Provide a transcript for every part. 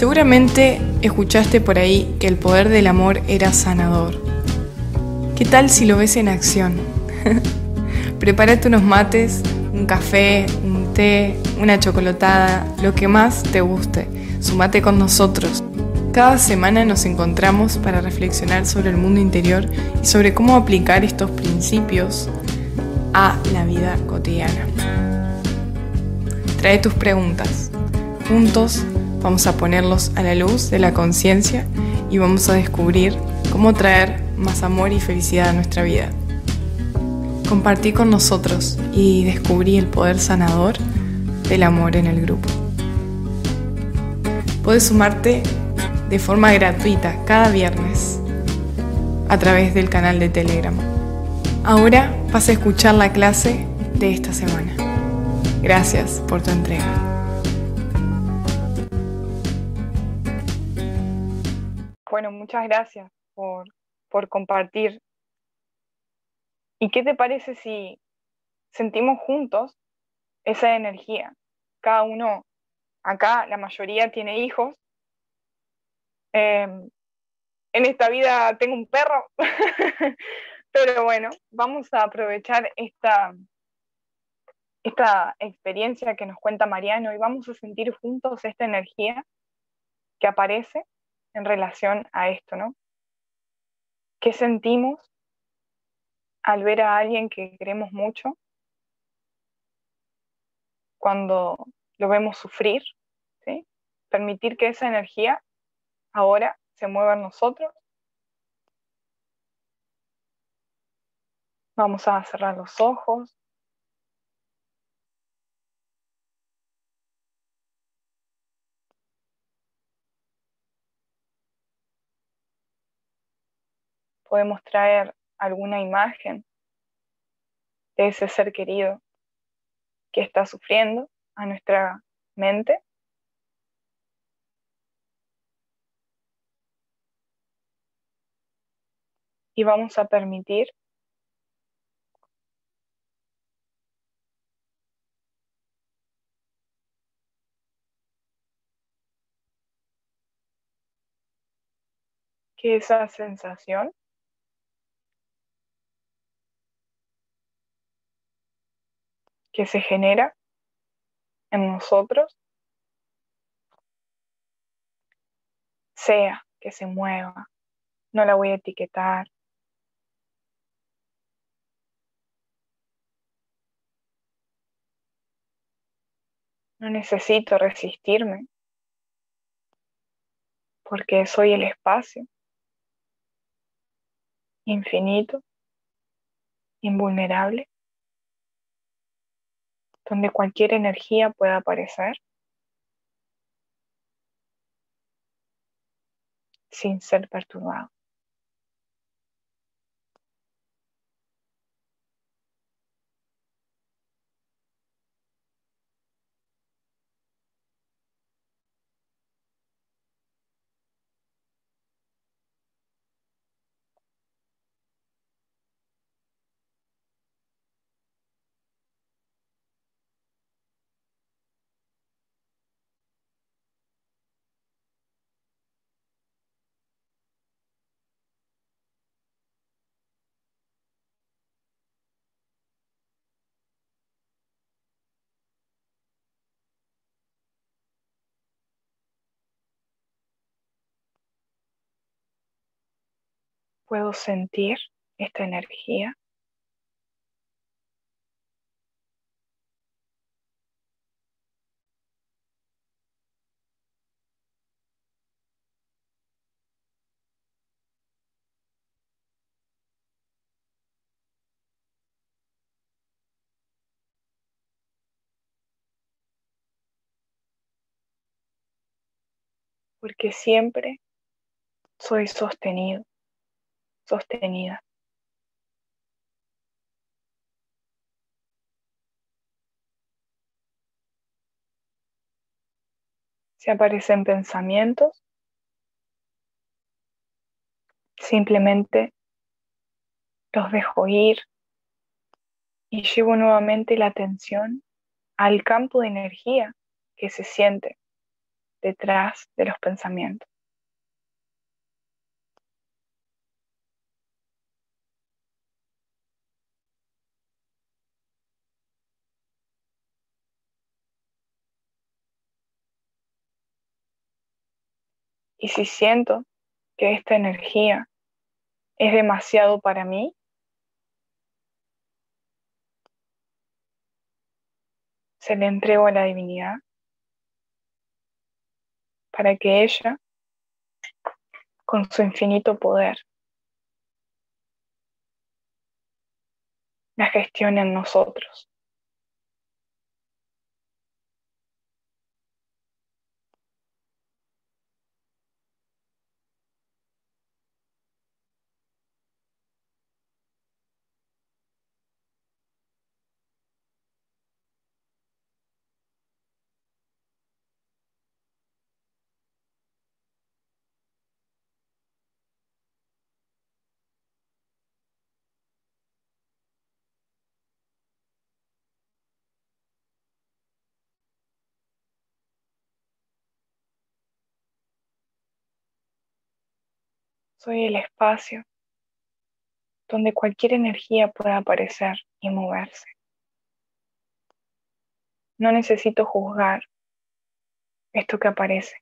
Seguramente escuchaste por ahí que el poder del amor era sanador. ¿Qué tal si lo ves en acción? Prepárate unos mates, un café, un té, una chocolatada, lo que más te guste. Sumate con nosotros. Cada semana nos encontramos para reflexionar sobre el mundo interior y sobre cómo aplicar estos principios a la vida cotidiana. Trae tus preguntas. Juntos vamos a ponerlos a la luz de la conciencia y vamos a descubrir cómo traer más amor y felicidad a nuestra vida. Compartí con nosotros y descubrí el poder sanador del amor en el grupo. Puedes sumarte de forma gratuita cada viernes a través del canal de Telegram. Ahora vas a escuchar la clase de esta semana. Gracias por tu entrega. Muchas gracias por, por compartir. ¿Y qué te parece si sentimos juntos esa energía? Cada uno, acá la mayoría tiene hijos. Em, en esta vida tengo un perro, pero bueno, vamos a aprovechar esta, esta experiencia que nos cuenta Mariano y vamos a sentir juntos esta energía que aparece en relación a esto, ¿no? ¿Qué sentimos al ver a alguien que queremos mucho? Cuando lo vemos sufrir, ¿sí? Permitir que esa energía ahora se mueva en nosotros. Vamos a cerrar los ojos. Podemos traer alguna imagen de ese ser querido que está sufriendo a nuestra mente. Y vamos a permitir que esa sensación que se genera en nosotros sea que se mueva. No la voy a etiquetar. No necesito resistirme porque soy el espacio infinito, invulnerable donde cualquier energía pueda aparecer sin ser perturbado. Puedo sentir esta energía. Porque siempre soy sostenido sostenida. Si aparecen pensamientos, simplemente los dejo ir y llevo nuevamente la atención al campo de energía que se siente detrás de los pensamientos. Y si siento que esta energía es demasiado para mí, se le entrego a la divinidad para que ella, con su infinito poder, la gestione en nosotros. Soy el espacio donde cualquier energía pueda aparecer y moverse. No necesito juzgar esto que aparece.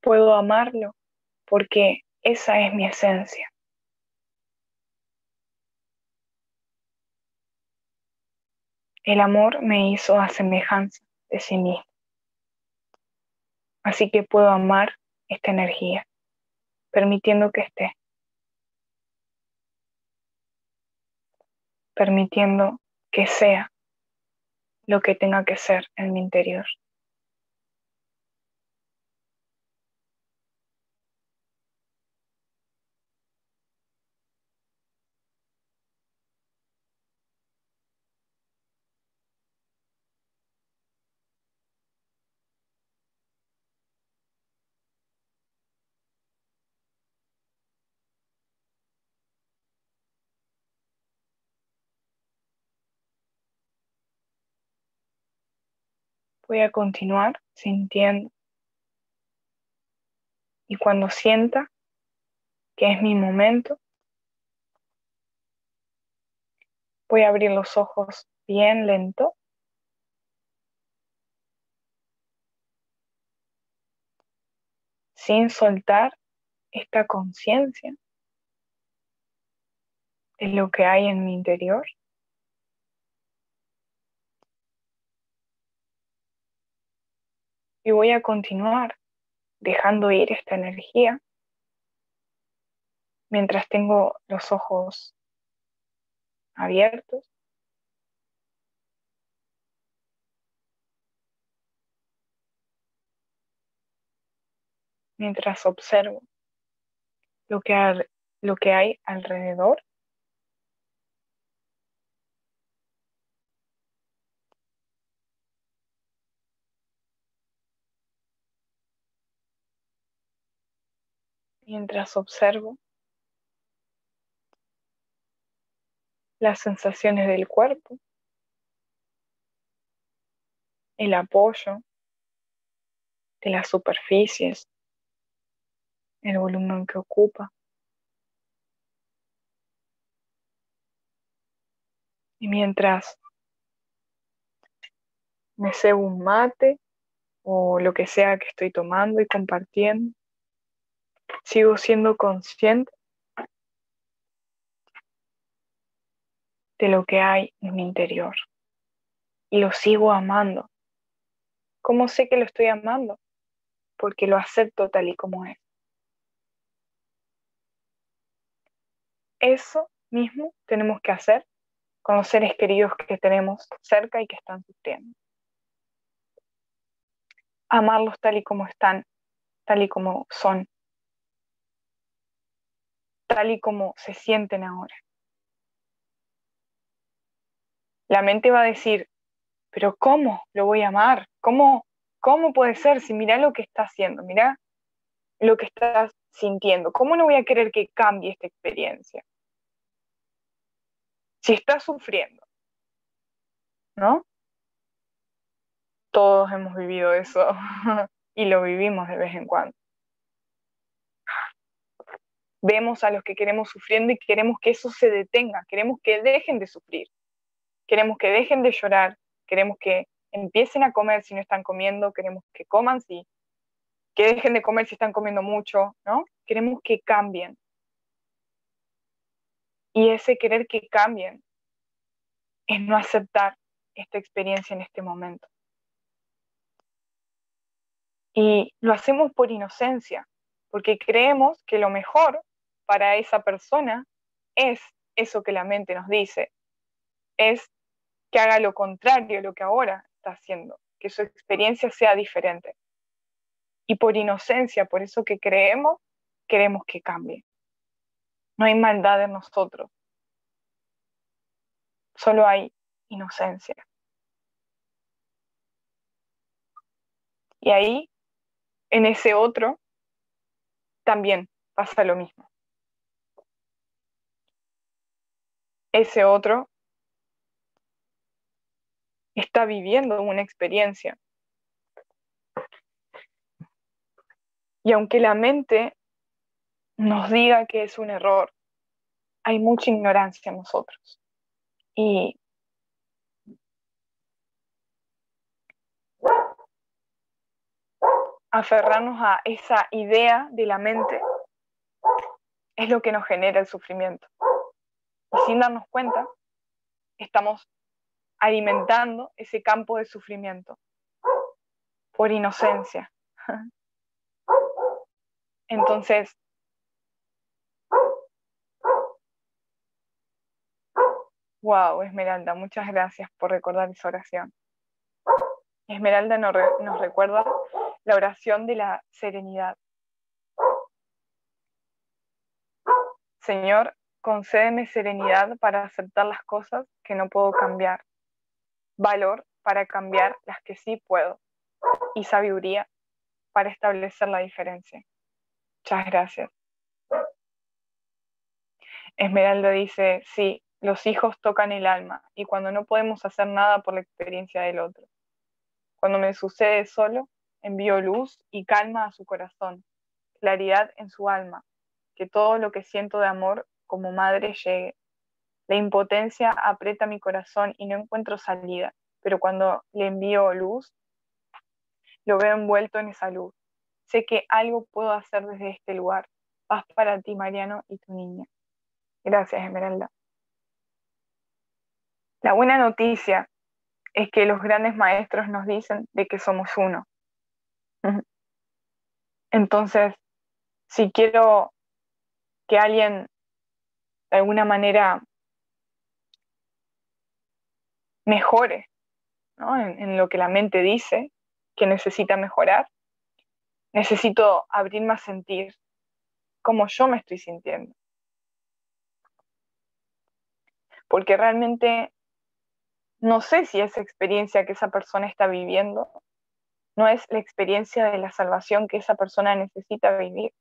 Puedo amarlo porque esa es mi esencia. El amor me hizo a semejanza de sí mismo. Así que puedo amar esta energía, permitiendo que esté, permitiendo que sea lo que tenga que ser en mi interior. Voy a continuar sintiendo. Y cuando sienta que es mi momento, voy a abrir los ojos bien lento. Sin soltar esta conciencia de lo que hay en mi interior. Y voy a continuar dejando ir esta energía mientras tengo los ojos abiertos. Mientras observo lo que, lo que hay alrededor. Mientras observo las sensaciones del cuerpo, el apoyo de las superficies, el volumen que ocupa. Y mientras me cebo un mate o lo que sea que estoy tomando y compartiendo, sigo siendo consciente de lo que hay en mi interior y lo sigo amando. ¿Cómo sé que lo estoy amando? Porque lo acepto tal y como es. Eso mismo tenemos que hacer con los seres queridos que tenemos cerca y que están sufriendo. Amarlos tal y como están, tal y como son, tal y como se sienten ahora. La mente va a decir, pero ¿cómo lo voy a amar? ¿Cómo, cómo puede ser si mira lo que está haciendo, mira lo que estás sintiendo? ¿Cómo no voy a querer que cambie esta experiencia? Si está sufriendo, ¿no? Todos hemos vivido eso y lo vivimos de vez en cuando. Vemos a los que queremos sufriendo y queremos que eso se detenga, queremos que dejen de sufrir, queremos que dejen de llorar, queremos que empiecen a comer si no están comiendo, queremos que coman si, que dejen de comer si están comiendo mucho, ¿no? Queremos que cambien. Y ese querer que cambien es no aceptar esta experiencia en este momento. Y lo hacemos por inocencia, porque creemos que lo mejor para esa persona es eso que la mente nos dice, es que haga lo contrario a lo que ahora está haciendo, que su experiencia sea diferente. Y por inocencia, por eso que creemos, queremos que cambie. No hay maldad en nosotros, solo hay inocencia. Y ahí, en ese otro, también pasa lo mismo. Ese otro está viviendo una experiencia. Y aunque la mente nos diga que es un error, hay mucha ignorancia en nosotros. Y aferrarnos a esa idea de la mente es lo que nos genera el sufrimiento. Y sin darnos cuenta, estamos alimentando ese campo de sufrimiento por inocencia. Entonces, wow, Esmeralda, muchas gracias por recordar esa oración. Esmeralda nos, recuerda la oración de la serenidad. Señor, concédeme serenidad para aceptar las cosas que no puedo cambiar, valor para cambiar las que sí puedo y sabiduría para establecer la diferencia. Muchas gracias. Esmeralda dice, sí, los hijos tocan el alma y cuando no podemos hacer nada por la experiencia del otro. Cuando me sucede solo, envío luz y calma a su corazón, claridad en su alma, que todo lo que siento de amor como madre llegue. La impotencia aprieta mi corazón y no encuentro salida, pero cuando le envío luz, lo veo envuelto en esa luz. Sé que algo puedo hacer desde este lugar. Paz para ti, Mariano, y tu niña. Gracias, Esmeralda. La buena noticia es que los grandes maestros nos dicen de que somos uno. Entonces, si quiero que alguien de alguna manera mejore en, lo que la mente dice que necesita mejorar, necesito abrirme a sentir como yo me estoy sintiendo. Porque realmente no sé si esa experiencia que esa persona está viviendo no es la experiencia de la salvación que esa persona necesita vivir.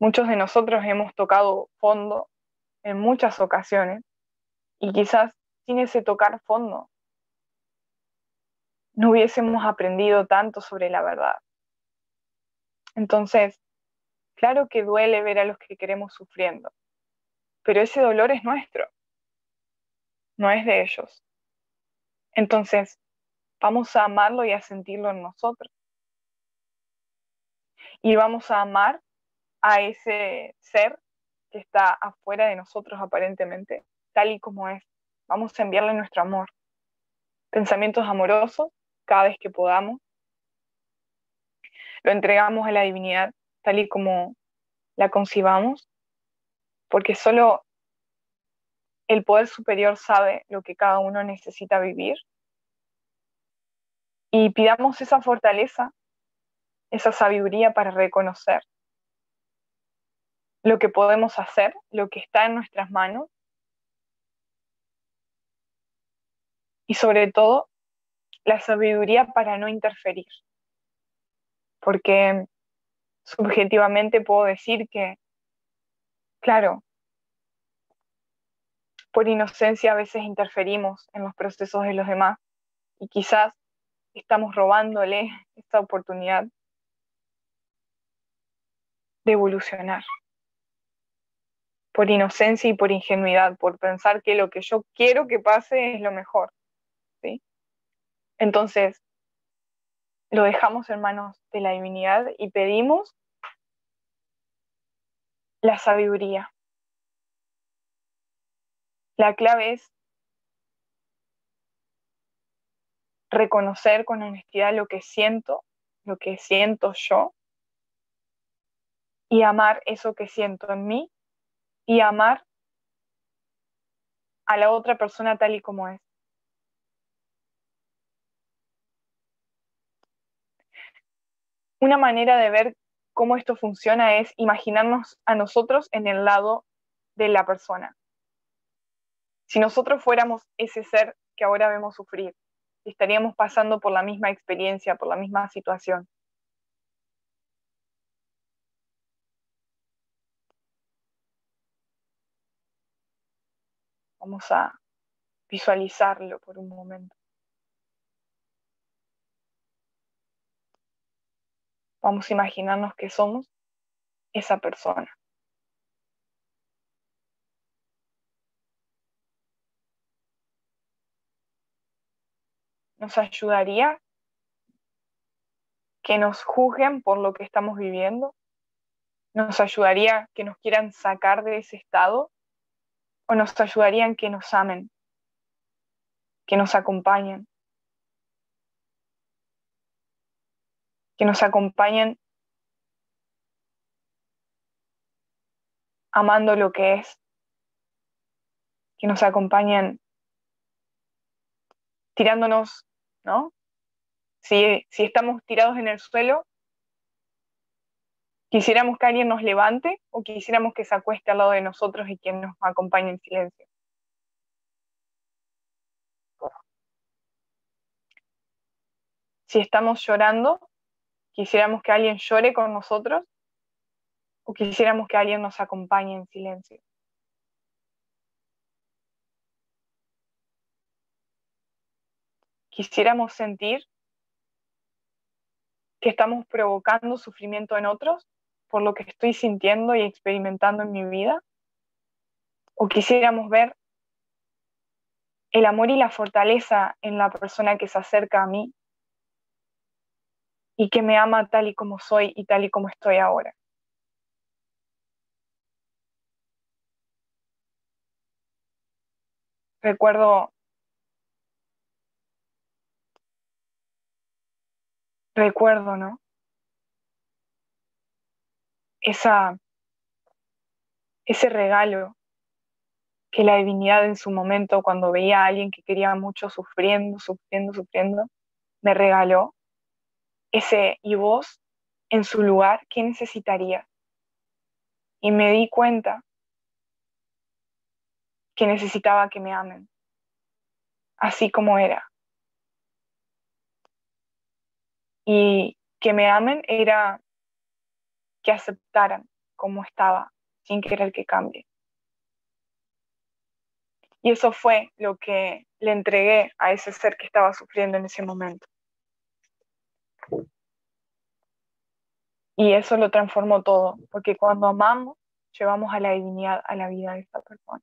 Muchos de nosotros hemos tocado fondo en muchas ocasiones y quizás sin ese tocar fondo no hubiésemos aprendido tanto sobre la verdad. Entonces, claro que duele ver a los que queremos sufriendo, pero ese dolor es nuestro, no es de ellos. Entonces, vamos a amarlo y a sentirlo en nosotros. Y vamos a amar a ese ser que está afuera de nosotros aparentemente, tal y como es. Vamos a enviarle nuestro amor. Pensamientos amorosos cada vez que podamos. Lo entregamos a la divinidad tal y como la concibamos, porque solo el poder superior sabe lo que cada uno necesita vivir. Y pidamos esa fortaleza, esa sabiduría para reconocer lo que podemos hacer, lo que está en nuestras manos. Y sobre todo, la sabiduría para no interferir. Porque subjetivamente puedo decir que, claro, por inocencia a veces interferimos en los procesos de los demás y quizás estamos robándole esta oportunidad de evolucionar por inocencia y por ingenuidad, por pensar que lo que yo quiero que pase es lo mejor. ¿sí? Entonces, lo dejamos en manos de la divinidad y pedimos la sabiduría. La clave es reconocer con honestidad lo que siento, lo que siento yo, y amar eso que siento en mí y amar a la otra persona tal y como es. Una manera de ver cómo esto funciona es imaginarnos a nosotros en el lado de la persona. Si nosotros fuéramos ese ser que ahora vemos sufrir, estaríamos pasando por la misma experiencia, por la misma situación. Vamos a visualizarlo por un momento. Vamos a imaginarnos que somos esa persona. Nos ayudaría que nos juzguen por lo que estamos viviendo. Nos ayudaría que nos quieran sacar de ese estado o nos ayudarían que nos amen, que nos acompañen, que nos acompañen amando lo que es, que nos acompañen tirándonos, ¿no? Si, si estamos tirados en el suelo, quisiéramos que alguien nos levante o quisiéramos que se acueste al lado de nosotros y quien nos acompañe en silencio. Si estamos llorando, quisiéramos que alguien llore con nosotros o quisiéramos que alguien nos acompañe en silencio. Quisiéramos sentir que estamos provocando sufrimiento en otros por lo que estoy sintiendo y experimentando en mi vida? ¿O quisiéramos ver el amor y la fortaleza en la persona que se acerca a mí y que me ama tal y como soy y tal y como estoy ahora? Recuerdo recuerdo, ¿no? Esa, ese regalo que la divinidad en su momento, cuando veía a alguien que quería mucho sufriendo, sufriendo, sufriendo, me regaló ese y vos en su lugar, ¿qué necesitaría? Y me di cuenta que necesitaba que me amen, así como era. Y que me amen era que aceptaran como estaba, sin querer que cambie. Y eso fue lo que le entregué a ese ser que estaba sufriendo en ese momento. Y eso lo transformó todo, porque cuando amamos, llevamos a la divinidad a la vida de esta persona.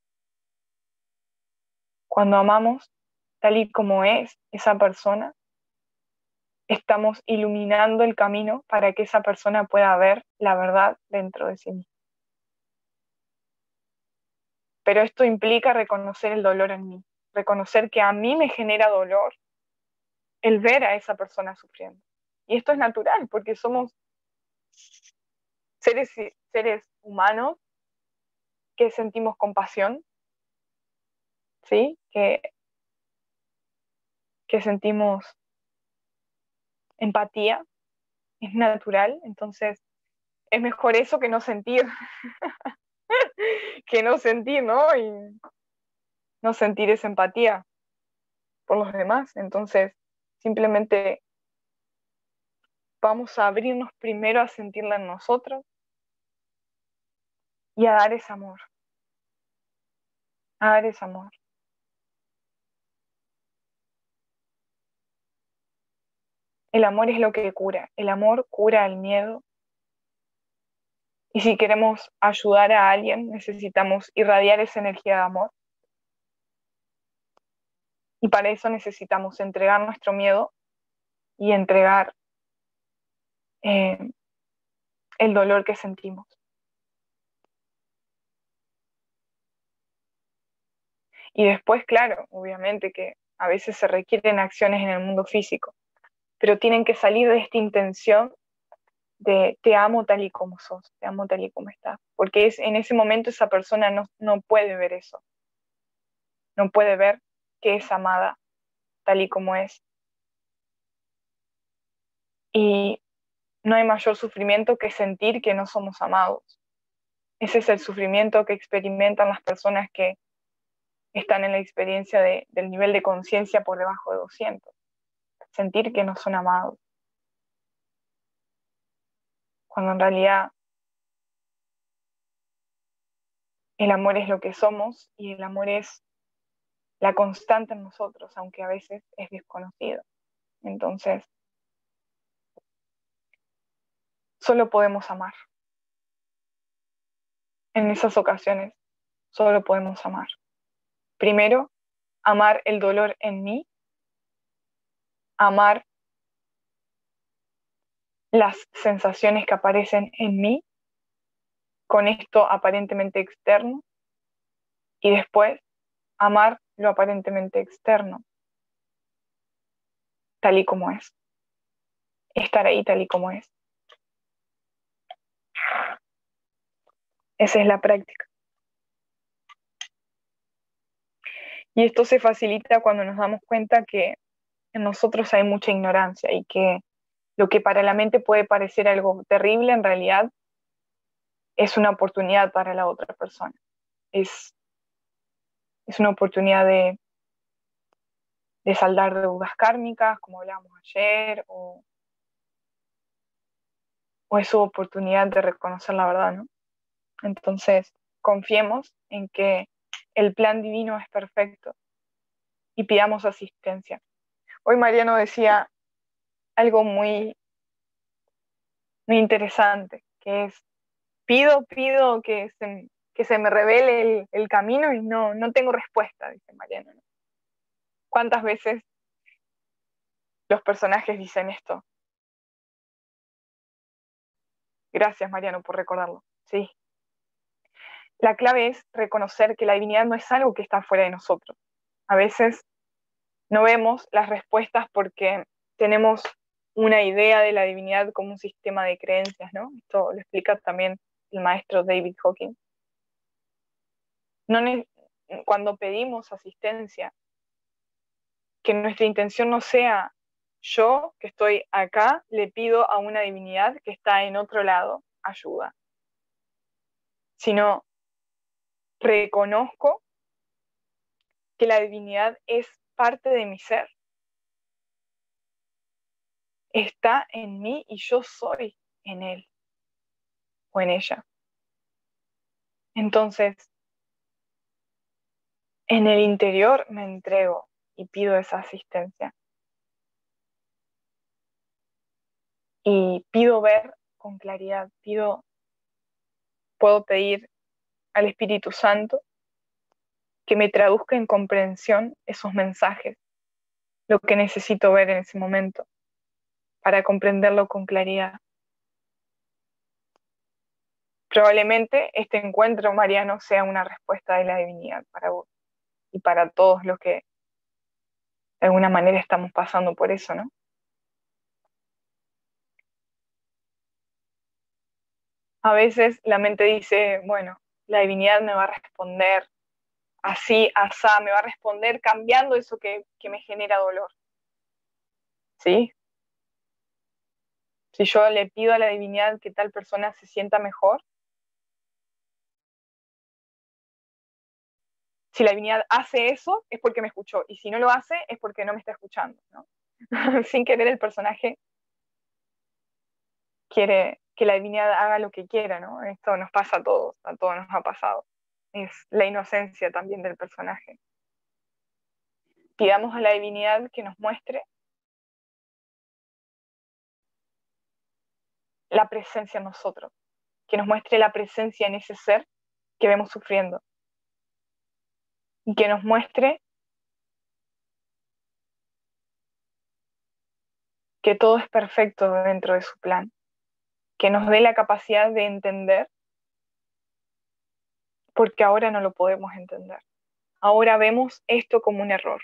Cuando amamos tal y como es esa persona, estamos iluminando el camino para que esa persona pueda ver la verdad dentro de sí misma. Pero esto implica reconocer el dolor en mí, reconocer que a mí me genera dolor el ver a esa persona sufriendo. Y esto es natural porque somos seres, seres humanos que sentimos compasión, ¿sí? Que, que sentimos empatía, es natural, entonces es mejor eso que no sentir, que no sentir, ¿no? Y no sentir esa empatía por los demás. Entonces, simplemente vamos a abrirnos primero a sentirla en nosotros y a dar ese amor. A dar ese amor. El amor es lo que cura. El amor cura el miedo. Y si queremos ayudar a alguien, necesitamos irradiar esa energía de amor. Y para eso necesitamos entregar nuestro miedo y entregar eh, el dolor que sentimos. Y después, claro, obviamente que a veces se requieren acciones en el mundo físico pero tienen que salir de esta intención de te amo tal y como sos, te amo tal y como estás, porque es, en ese momento esa persona no, no puede ver eso, no puede ver que es amada tal y como es. Y no hay mayor sufrimiento que sentir que no somos amados. Ese es el sufrimiento que experimentan las personas que están en la experiencia del nivel de conciencia por debajo de 200 sentir que no son amados. Cuando en realidad el amor es lo que somos y el amor es la constante en nosotros, aunque a veces es desconocido. Entonces, solo podemos amar. En esas ocasiones, solo podemos amar. Primero, amar el dolor en mí amar las sensaciones que aparecen en mí con esto aparentemente externo y después amar lo aparentemente externo tal y como es. Estar ahí tal y como es. Esa es la práctica. Y esto se facilita cuando nos damos cuenta que en nosotros hay mucha ignorancia y que lo que para la mente puede parecer algo terrible, en realidad es una oportunidad para la otra persona. Es, es una oportunidad de, de saldar deudas kármicas, como hablábamos ayer, o, o es su oportunidad de reconocer la verdad, ¿no? Entonces, confiemos en que el plan divino es perfecto y pidamos asistencia. Hoy Mariano decía algo muy, muy interesante, que es, pido, pido que se, que se me revele el, camino y no, no tengo respuesta, dice Mariano. ¿Cuántas veces los personajes dicen esto? Gracias, Mariano, por recordarlo. Sí. La clave es reconocer que la divinidad no es algo que está fuera de nosotros. A veces no vemos las respuestas porque tenemos una idea de la divinidad como un sistema de creencias, ¿no? Esto lo explica también el maestro David Hawking. Cuando pedimos asistencia, que nuestra intención no sea yo que estoy acá, le pido a una divinidad que está en otro lado ayuda, sino reconozco que la divinidad es parte de mi ser. Está en mí y yo soy en él o en ella. Entonces, en el interior me entrego y pido esa asistencia. Y pido ver con claridad, pido, puedo pedir al Espíritu Santo que me traduzca en comprensión esos mensajes, lo que necesito ver en ese momento, para comprenderlo con claridad. Probablemente este encuentro mariano sea una respuesta de la divinidad para vos y para todos los que de alguna manera estamos pasando por eso, ¿no? A veces la mente dice, bueno, la divinidad me va a responder así, asá, me va a responder cambiando eso que, me genera dolor. ¿Sí? Si yo le pido a la divinidad que tal persona se sienta mejor, si la divinidad hace eso, es porque me escuchó, y si no lo hace, es porque no me está escuchando. ¿no? Sin querer el personaje quiere que la divinidad haga lo que quiera, ¿no? Esto nos pasa a todos, a todos nos ha pasado es la inocencia también del personaje. Pidamos a la divinidad que nos muestre la presencia en nosotros, que nos muestre la presencia en ese ser que vemos sufriendo y que nos muestre que todo es perfecto dentro de su plan, que nos dé la capacidad de entender, porque ahora no lo podemos entender. Ahora vemos esto como un error,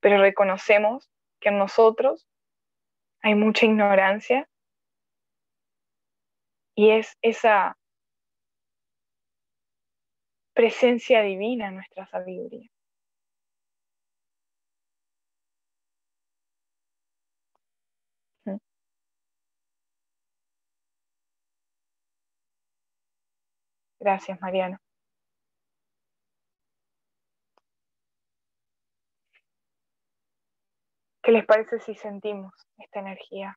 pero reconocemos que en nosotros hay mucha ignorancia y es esa presencia divina en nuestra sabiduría. Gracias, Mariano. ¿Qué les parece si sentimos esta energía?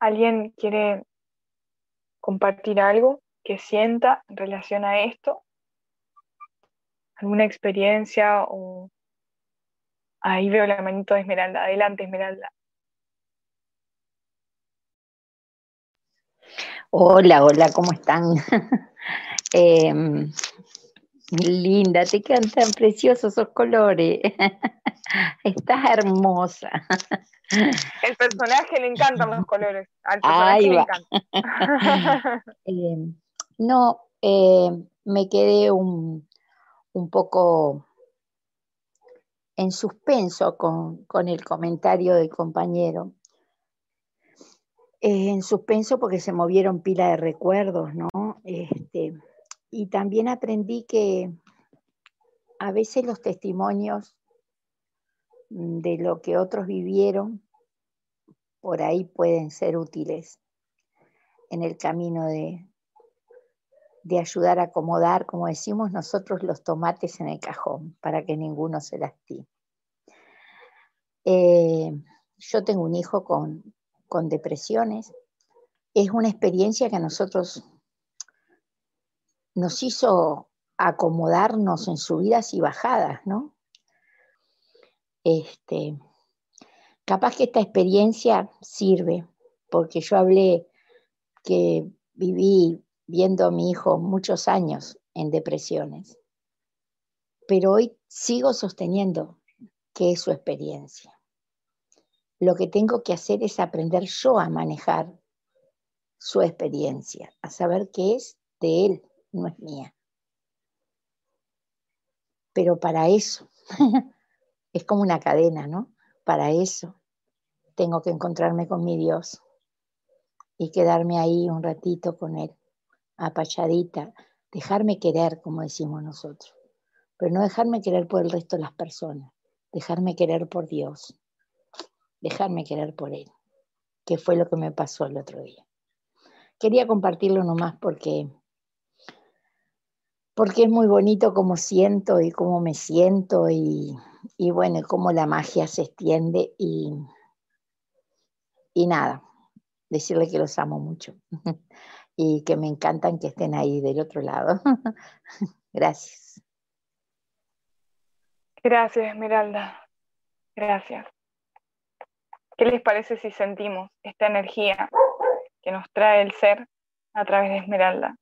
¿Alguien quiere compartir algo que sienta en relación a esto? ¿Alguna experiencia o... Ahí veo la manito de Esmeralda. Adelante, Esmeralda. Hola, hola, ¿cómo están? Em, linda, te quedan tan preciosos esos colores. Estás hermosa. El personaje le encantan los colores. Al personaje le encanta. Eh, no, eh, me quedé un, poco en suspenso con, el comentario del compañero. Eh, en suspenso porque se movieron pila de recuerdos, ¿no? Este, y también aprendí que a veces los testimonios de lo que otros vivieron, por ahí pueden ser útiles en el camino de, de ayudar a acomodar, como decimos nosotros, los tomates en el cajón para que ninguno se lastime. Eh, yo tengo un hijo con, con depresiones. Es una experiencia que a nosotros nos hizo acomodarnos en subidas y bajadas, ¿no? Este, capaz que esta experiencia sirve, porque yo hablé que viví viendo a mi hijo muchos años en depresiones, pero hoy sigo sosteniendo que es su experiencia. Lo que tengo que hacer es aprender yo a manejar su experiencia, a saber que es de él, no es mía. Pero para eso es como una cadena, ¿no? Para eso tengo que encontrarme con mi Dios y quedarme ahí un ratito con Él, apachadita, dejarme querer, como decimos nosotros, pero no dejarme querer por el resto de las personas, dejarme querer por Dios. dejarme querer por él, que fue lo que me pasó el otro día. Quería compartirlo nomás porque, porque es muy bonito cómo siento y cómo me siento y, bueno, cómo la magia se extiende y, y nada, decirle que los amo mucho y que me encantan que estén ahí del otro lado. Gracias. Gracias, Esmeralda. Gracias. ¿Qué les parece si sentimos esta energía que nos trae el ser a través de Esmeralda?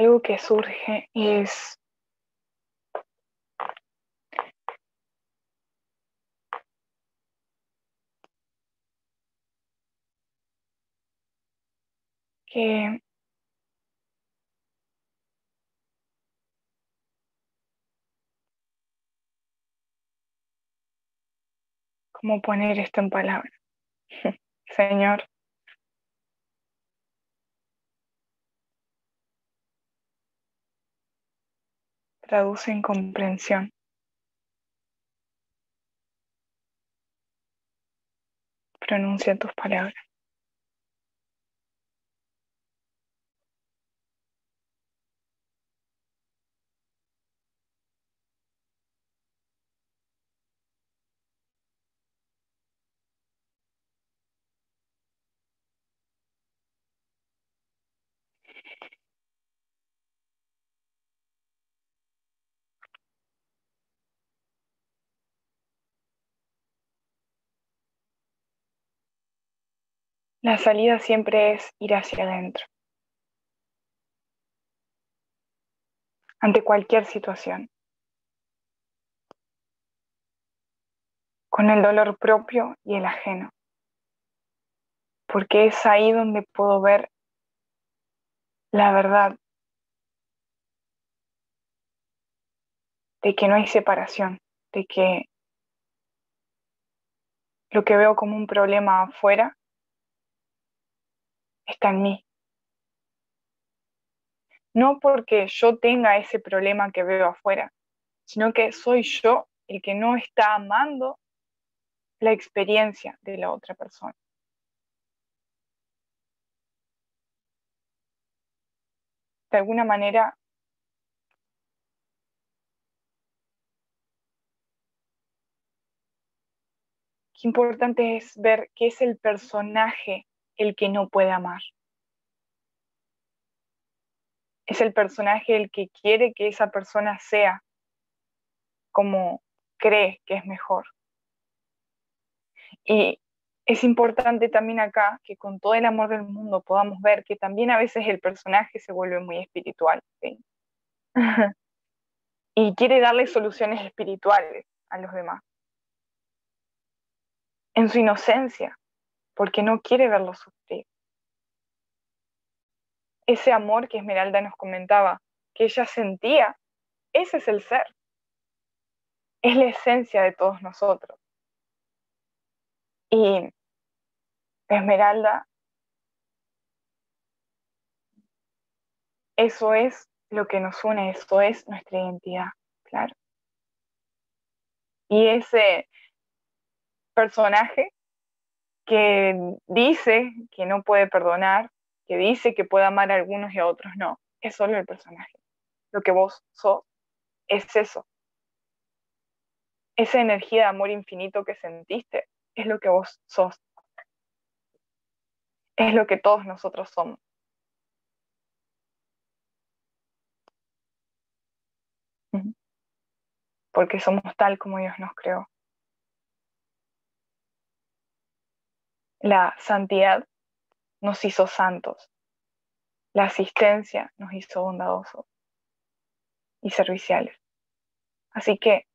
Algo que surge es que cómo poner esto en palabras. Señor, traduce en comprensión. Pronuncia tus palabras. La salida siempre es ir hacia adentro. Ante cualquier situación. Con el dolor propio y el ajeno. Porque es ahí donde puedo ver la verdad de que no hay separación, de que lo que veo como un problema afuera está en mí. No porque yo tenga ese problema que veo afuera, sino que soy yo el que no está amando la experiencia de la otra persona. De alguna manera, qué importante es ver qué es el personaje el que no puede amar. Es el personaje el que quiere que esa persona sea como cree que es mejor. Y es importante también acá que con todo el amor del mundo podamos ver que también a veces el personaje se vuelve muy espiritual. y quiere darle soluciones espirituales a los demás. En su inocencia, porque no quiere verlo sufrir. Ese amor que Esmeralda nos comentaba, que ella sentía, ese es el ser. Es la esencia de todos nosotros. Y Esmeralda, eso es lo que nos une, eso es nuestra identidad, claro. Y ese personaje que dice que no puede perdonar, que dice que puede amar a algunos y a otros no, es solo el personaje. Lo que vos sos es eso. Esa energía de amor infinito que sentiste es lo que vos sos. Es lo que todos nosotros somos. Porque somos tal como Dios nos creó. La santidad nos hizo santos. La asistencia nos hizo bondadosos y serviciales. Así que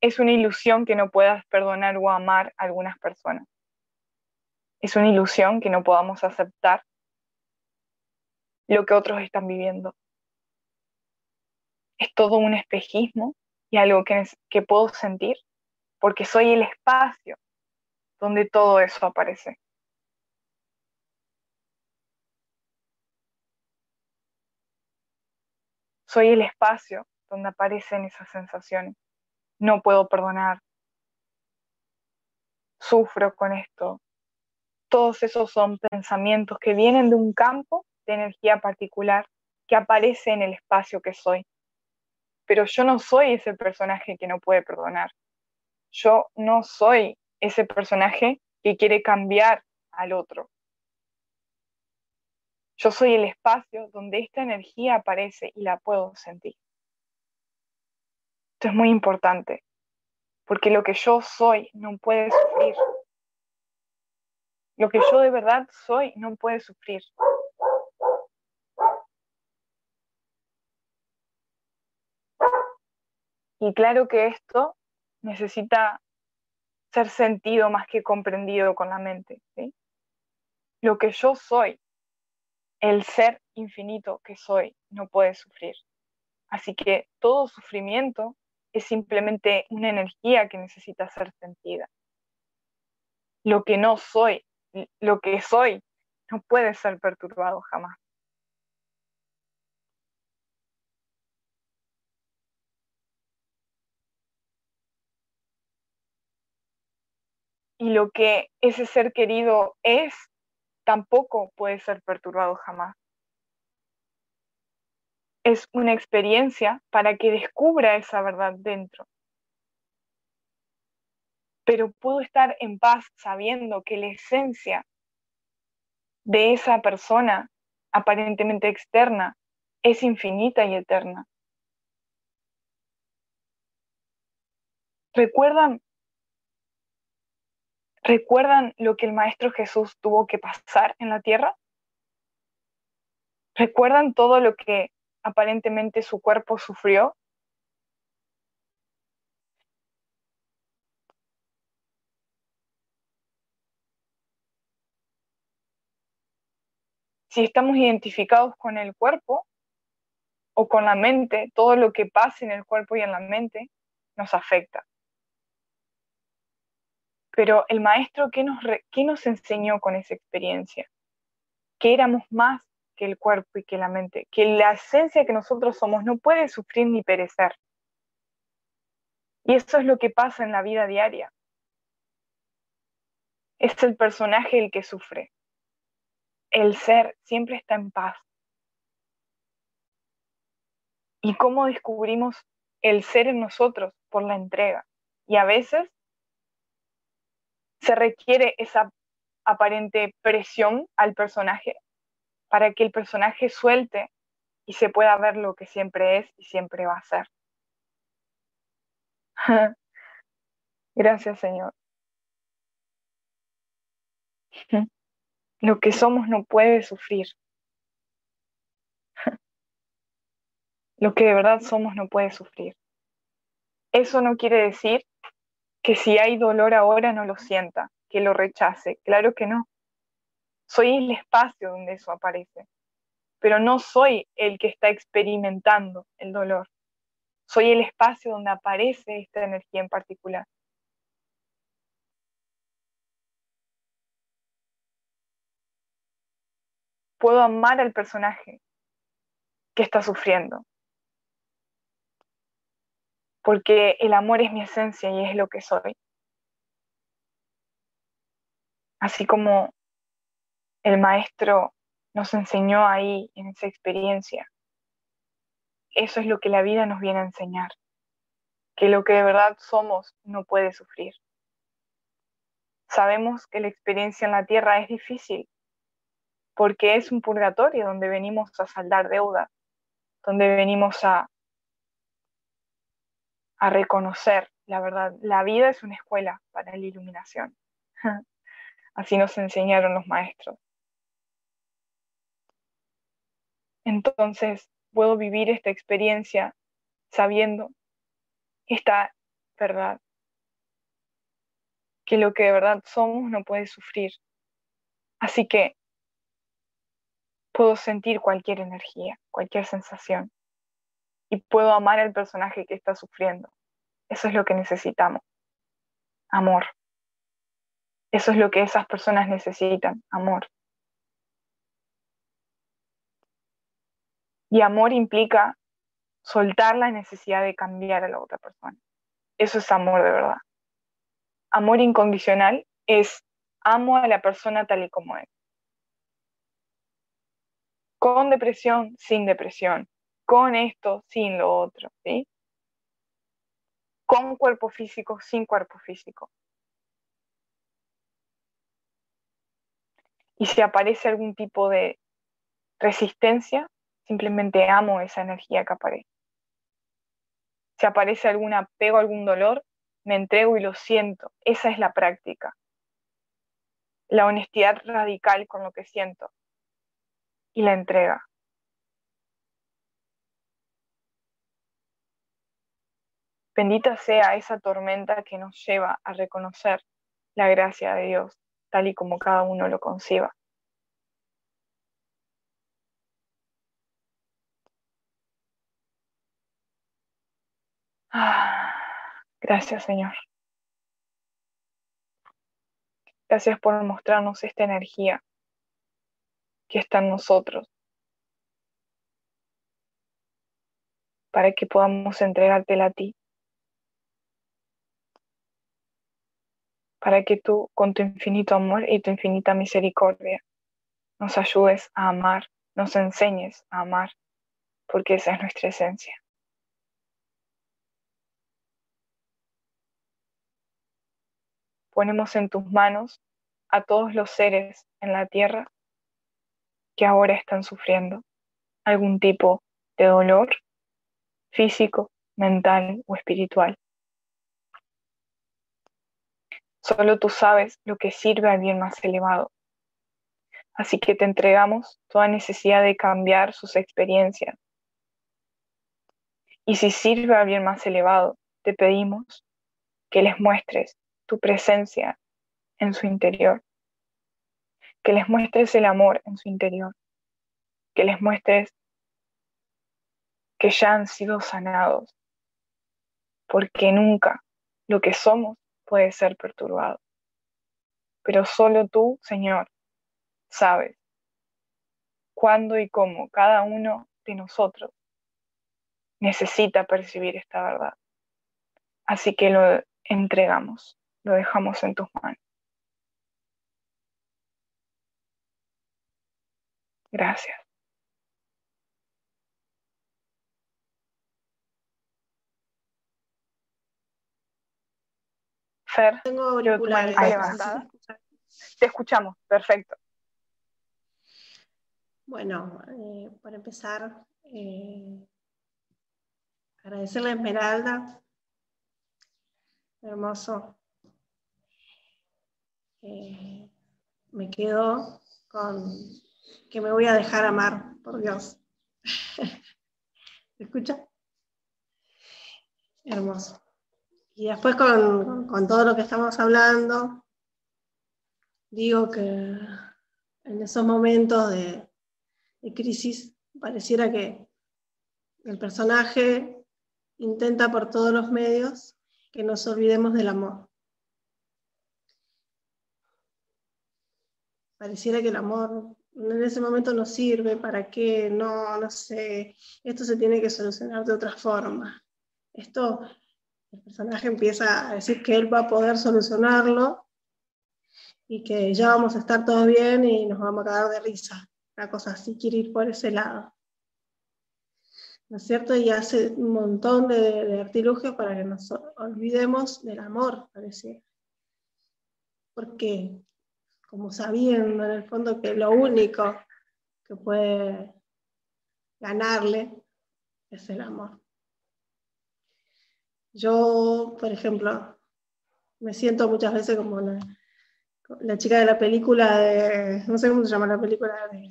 es una ilusión que no puedas perdonar o amar a algunas personas. Es una ilusión que no podamos aceptar lo que otros están viviendo. Es todo un espejismo y algo que, que puedo sentir porque soy el espacio donde todo eso aparece. Soy el espacio donde aparecen esas sensaciones no puedo perdonar, sufro con esto. Todos esos son pensamientos que vienen de un campo de energía particular que aparece en el espacio que soy. Pero yo no soy ese personaje que no puede perdonar. Yo no soy ese personaje que quiere cambiar al otro. Yo soy el espacio donde esta energía aparece y la puedo sentir es muy importante, porque lo que yo soy no puede sufrir. Lo que yo de verdad soy no puede sufrir. Y claro que esto necesita ser sentido más que comprendido con la mente. Lo que yo soy, el ser infinito que soy, no puede sufrir. Así que todo sufrimiento es simplemente una energía que necesita ser sentida. Lo que no soy, lo que soy, no puede ser perturbado jamás. Y lo que ese ser querido es, tampoco puede ser perturbado jamás es una experiencia para que descubra esa verdad dentro. Pero puedo estar en paz sabiendo que la esencia de esa persona aparentemente externa es infinita y eterna. ¿Recuerdan, ¿Recuerdan lo que el Maestro Jesús tuvo que pasar en la tierra? ¿Recuerdan todo lo que aparentemente su cuerpo sufrió? Si estamos identificados con el cuerpo o con la mente, todo lo que pasa en el cuerpo y en la mente nos afecta. Pero el maestro, ¿qué nos, qué nos enseñó con esa experiencia? Que éramos más que el cuerpo y que la mente, que la esencia que nosotros somos no puede sufrir ni perecer. Y eso es lo que pasa en la vida diaria. Es el personaje el que sufre. El ser siempre está en paz. ¿Y cómo descubrimos el ser en nosotros? Por la entrega. Y a veces se requiere esa aparente presión al personaje para que el personaje suelte y se pueda ver lo que siempre es y siempre va a ser. Gracias, Señor. Lo que somos no puede sufrir. Lo que de verdad somos no puede sufrir. Eso no quiere decir que si hay dolor ahora no lo sienta, que lo rechace. Claro que no. Soy el espacio donde eso aparece, pero no soy el que está experimentando el dolor. Soy el espacio donde aparece esta energía en particular. Puedo amar al personaje que está sufriendo, porque el amor es mi esencia y es lo que soy. Así como el maestro nos enseñó ahí en esa experiencia. Eso es lo que la vida nos viene a enseñar, que lo que de verdad somos no puede sufrir. Sabemos que la experiencia en la tierra es difícil, porque es un purgatorio donde venimos a saldar deuda, donde venimos a a reconocer la verdad. La vida es una escuela para la iluminación. Así nos enseñaron los maestros. Entonces puedo vivir esta experiencia sabiendo esta verdad, que lo que de verdad somos no puede sufrir. Así que puedo sentir cualquier energía, cualquier sensación y puedo amar al personaje que está sufriendo. Eso es lo que necesitamos. Amor. Eso es lo que esas personas necesitan, amor. Y amor implica soltar la necesidad de cambiar a la otra persona. Eso es amor de verdad. Amor incondicional es amo a la persona tal y como es. Con depresión, sin depresión con esto, sin lo otro, ¿sí? Con cuerpo físico, sin cuerpo físico. Y si aparece algún tipo de resistencia, simplemente amo esa energía que aparece. Si aparece algún apego, algún dolor, me entrego y lo siento. Esa es la práctica. La honestidad radical con lo que siento y la entrega. Bendita sea esa tormenta que nos lleva a reconocer la gracia de Dios, tal y como cada uno lo conciba. Ah, gracias Señor. Gracias por mostrarnos esta energía que está en nosotros para que podamos entregártela a ti. Para que tú, con tu infinito amor y tu infinita misericordia, nos ayudes a amar, nos enseñes a amar, porque esa es nuestra esencia. Ponemos en tus manos a todos los seres en la tierra que ahora están sufriendo algún tipo de dolor físico, mental o espiritual. Solo tú sabes lo que sirve al bien más elevado. Así que te entregamos toda necesidad de cambiar sus experiencias. Y si sirve al bien más elevado, te pedimos que les muestres tu presencia en su interior, que les muestres el amor en su interior, que les muestres que ya han sido sanados, porque nunca lo que somos puede ser perturbado. Pero solo tú, Señor, sabes cuándo y cómo cada uno de nosotros necesita percibir esta verdad. Así que lo entregamos, lo dejamos en tus manos. Gracias. Fer, Tengo manita levantada. Te escuchamos, perfecto. Bueno, eh, para empezar, eh, agradecerle a Esmeralda, hermoso. Eh, me quedo con que me voy a dejar amar, por Dios. ¿Se escucha? Hermoso. Y después con, con todo lo que estamos hablando, digo que en esos momentos de, de crisis pareciera que el personaje intenta por todos los medios que nos olvidemos del amor. Pareciera que el amor en ese momento no sirve, ¿para qué? No, no sé, esto se tiene que solucionar de otra forma. Esto, el personaje empieza a decir que él va a poder solucionarlo y que ya vamos a estar todos bien y nos vamos a cagar de risa. Una cosa así, quiere ir por ese lado. ¿No es cierto? Y hace un montón de, de artilugios para que nos olvidemos del amor, parece. Porque, como sabiendo en el fondo que lo único que puede ganarle es el amor. Yo, por ejemplo, me siento muchas veces como la, la chica de la película de, no sé cómo se llama la película de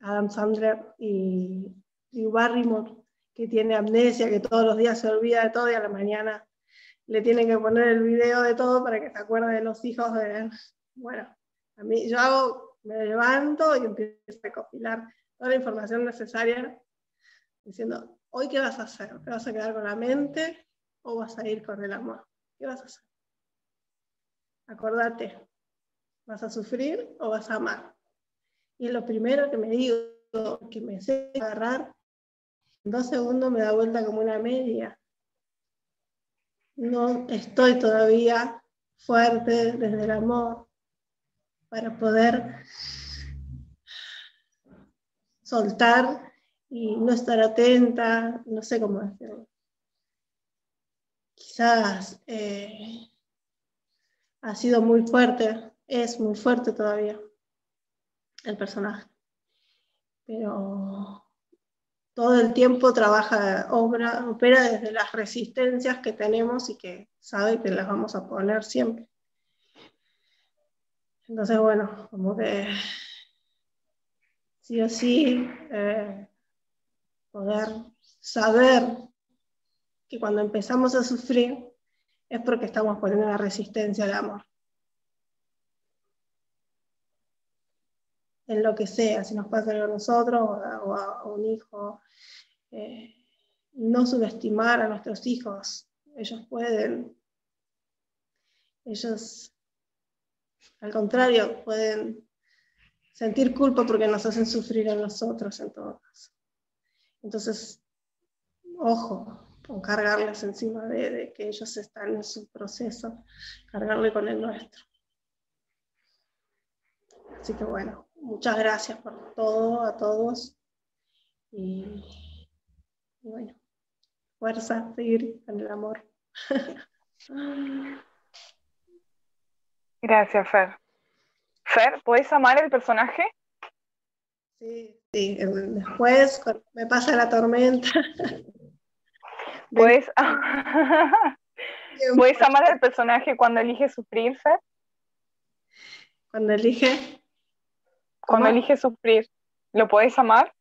Adam Sandler y Drew Barrymore, que tiene amnesia, que todos los días se olvida de todo y a la mañana le tienen que poner el video de todo para que se acuerde de los hijos de... Bueno, a mí yo hago, me levanto y empiezo a recopilar toda la información necesaria diciendo, hoy qué vas a hacer, ¿te vas a quedar con la mente o vas a ir con el amor? ¿Qué vas a hacer? Acordate, ¿vas a sufrir o vas a amar? Y lo primero que me digo, que me sé agarrar, en dos segundos me da vuelta como una media. No estoy todavía fuerte desde el amor para poder soltar y no estar atenta, no sé cómo decirlo. Quizás eh, ha sido muy fuerte, es muy fuerte todavía el personaje, pero todo el tiempo trabaja, obra, opera desde las resistencias que tenemos y que sabe que las vamos a poner siempre. Entonces, bueno, como que sí o sí eh, poder saber que cuando empezamos a sufrir es porque estamos poniendo la resistencia al amor. En lo que sea, si nos pasa algo a nosotros o a, un hijo, eh, no subestimar a nuestros hijos. Ellos pueden, ellos, al contrario, pueden sentir culpa porque nos hacen sufrir a nosotros en todo caso. Entonces, ojo, con cargarles encima de, de, que ellos están en su proceso, cargarle con el nuestro. Así que bueno, muchas gracias por todo, a todos. Y, y bueno, fuerza, seguir con el amor. Gracias, Fer. Fer, ¿puedes amar el personaje? Sí, sí, después me pasa la tormenta. ¿Puedes, ¿Puedes amar al personaje cuando elige sufrir, Fer? Cuando elige. Cuando elige sufrir, ¿lo puedes amar?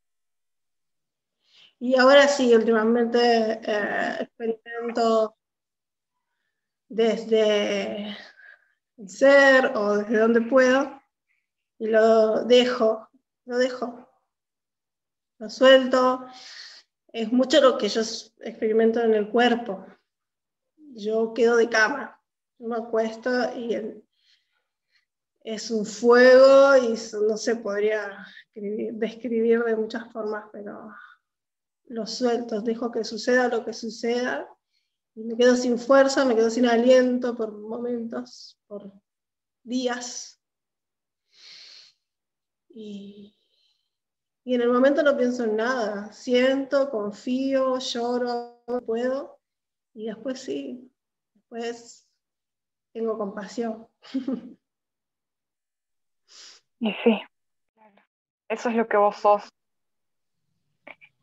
Y ahora sí, últimamente eh, experimento desde el ser o desde donde puedo y lo dejo, lo dejo. lo suelto. Es mucho lo que yo experimento en el cuerpo. Yo quedo de cama, me acuesto y es un fuego y no se podría describir de muchas formas, pero lo suelto, dejo que suceda lo que suceda me quedo sin fuerza, me quedo sin aliento por momentos, por días. Y, y en el momento no pienso en nada, siento, confío, lloro, puedo, y después sí, después tengo compasión. Y sí, eso es lo que vos sos,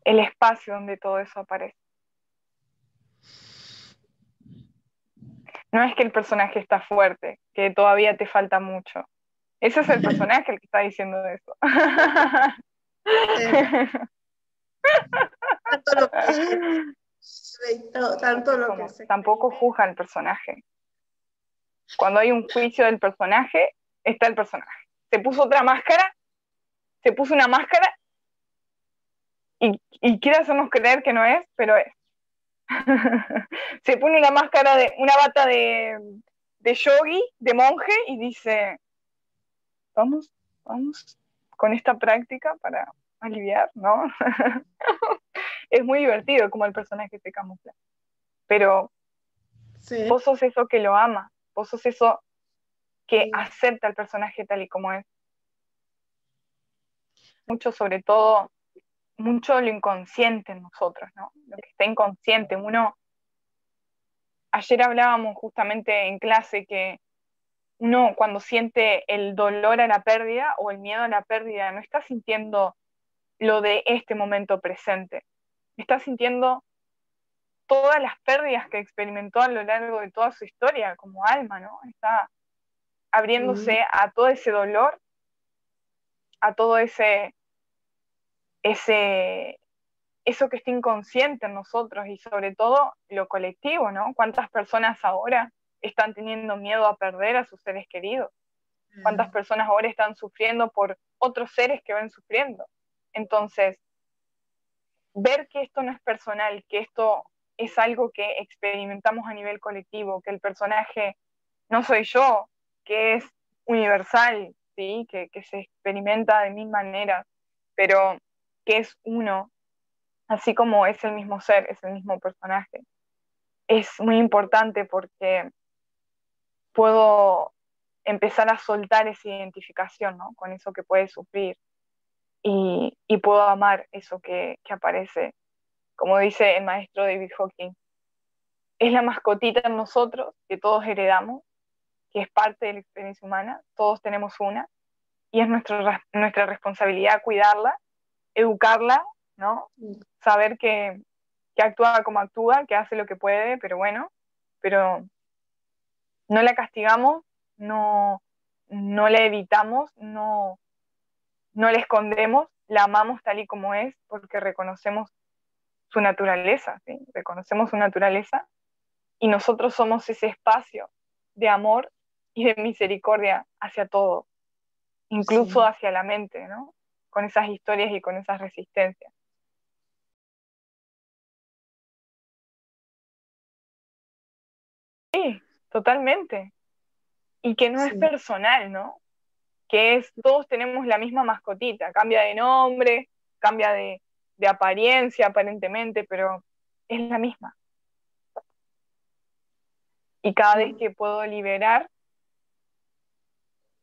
el espacio donde todo eso aparece. No es que el personaje está fuerte, que todavía te falta mucho. Ese es el personaje el que está diciendo eso. tanto lo que, tanto lo que Tampoco juzga el personaje. Cuando hay un juicio del personaje, está el personaje. Se puso otra máscara, se puso una máscara y, y quiere hacernos creer que no es, pero es. se pone una máscara de, una bata de, de yogi, de monje, y dice, vamos, vamos con esta práctica para aliviar, ¿no? es muy divertido como el personaje se camufla. Pero vos sos eso que lo ama, vos sos eso que acepta al personaje tal y como es. Mucho sobre todo mucho lo inconsciente en nosotros, ¿no? Lo que está inconsciente. Uno, ayer hablábamos justamente en clase que uno cuando siente el dolor a la pérdida o el miedo a la pérdida, no está sintiendo lo de este momento presente, está sintiendo todas las pérdidas que experimentó a lo largo de toda su historia como alma, ¿no? Está abriéndose a todo ese dolor, a todo ese ese, eso que está inconsciente en nosotros y sobre todo lo colectivo, ¿no? ¿Cuántas personas ahora están teniendo miedo a perder a sus seres queridos? ¿Cuántas mm. personas ahora están sufriendo por otros seres que ven sufriendo? Entonces, ver que esto no es personal, que esto es algo que experimentamos a nivel colectivo, que el personaje no soy yo, que es universal, ¿sí? que, que se experimenta de mil maneras, pero que es uno, así como es el mismo ser, es el mismo personaje. Es muy importante porque puedo empezar a soltar esa identificación ¿no? con eso que puede sufrir y, puedo amar eso que, que, aparece. Como dice el maestro David Hawking, es la mascotita en nosotros que todos heredamos, que es parte de la experiencia humana, todos tenemos una, y es nuestra, nuestra responsabilidad cuidarla educarla, ¿no? Saber que, actúa como actúa, que hace lo que puede, pero bueno, pero no la castigamos, no, no la evitamos, no, no la escondemos, la amamos tal y como es porque reconocemos su naturaleza, ¿sí? reconocemos su naturaleza y nosotros somos ese espacio de amor y de misericordia hacia todo, incluso hacia la mente, ¿no? con esas historias y con esas resistencias. Sí, totalmente. Y que no es personal, ¿no? Que es, todos tenemos la misma mascotita, cambia de nombre, cambia de, de apariencia aparentemente, pero es la misma. Y cada vez que puedo liberar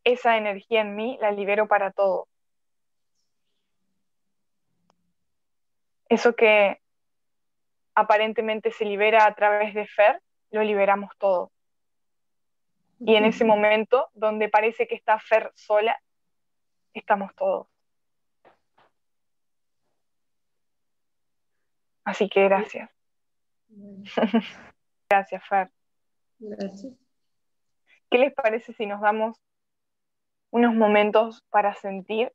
esa energía en mí, la libero para todo. eso que aparentemente se libera a través de Fer, lo liberamos todo. Y en ese momento, donde parece que está Fer sola, estamos todos. Así que gracias. gracias, Fer. Gracias. ¿Qué les parece si nos damos unos momentos para sentir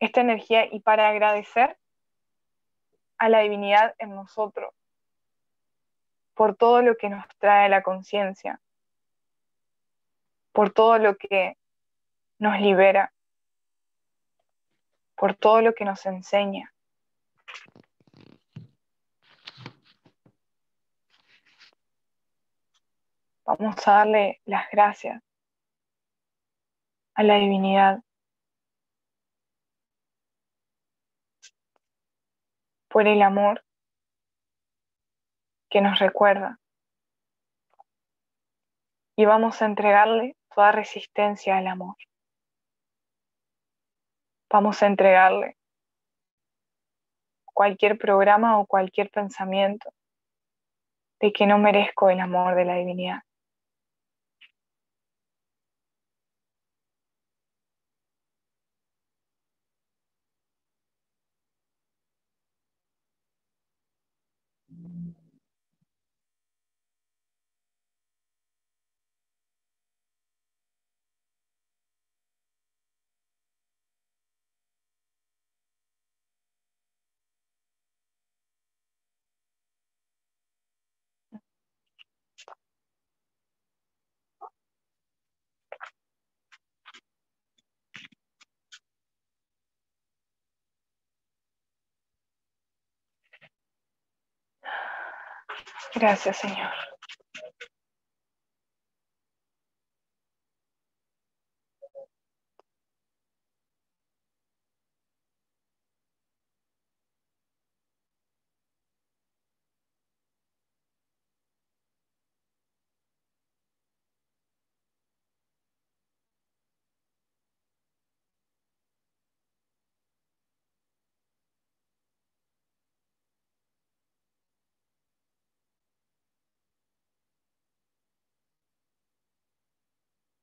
esta energía y para agradecer a la divinidad en nosotros, por todo lo que nos trae la conciencia, por todo lo que nos libera, por todo lo que nos enseña. Vamos a darle las gracias a la divinidad por el amor que nos recuerda. Y vamos a entregarle toda resistencia al amor. Vamos a entregarle cualquier programa o cualquier pensamiento de que no merezco el amor de la divinidad. Gracias, Señor.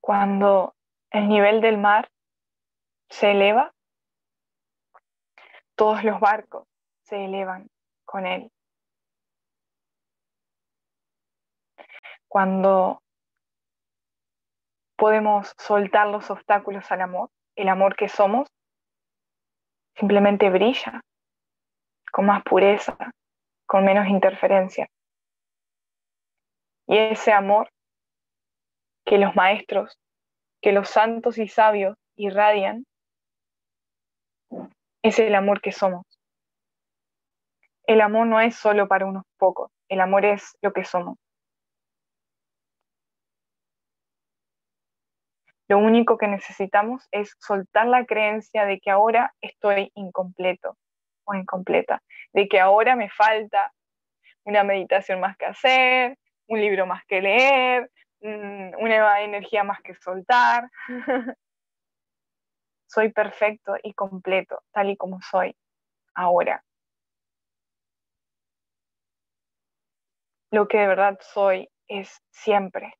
Cuando el nivel del mar se eleva, todos los barcos se elevan con él. Cuando podemos soltar los obstáculos al amor, el amor que somos simplemente brilla con más pureza, con menos interferencia. Y ese amor que los maestros, que los santos y sabios irradian, es el amor que somos. El amor no es solo para unos pocos, el amor es lo que somos. Lo único que necesitamos es soltar la creencia de que ahora estoy incompleto o incompleta, de que ahora me falta una meditación más que hacer, un libro más que leer, una energía más que soltar. soy perfecto y completo, tal y como soy ahora. Lo que de verdad soy es siempre.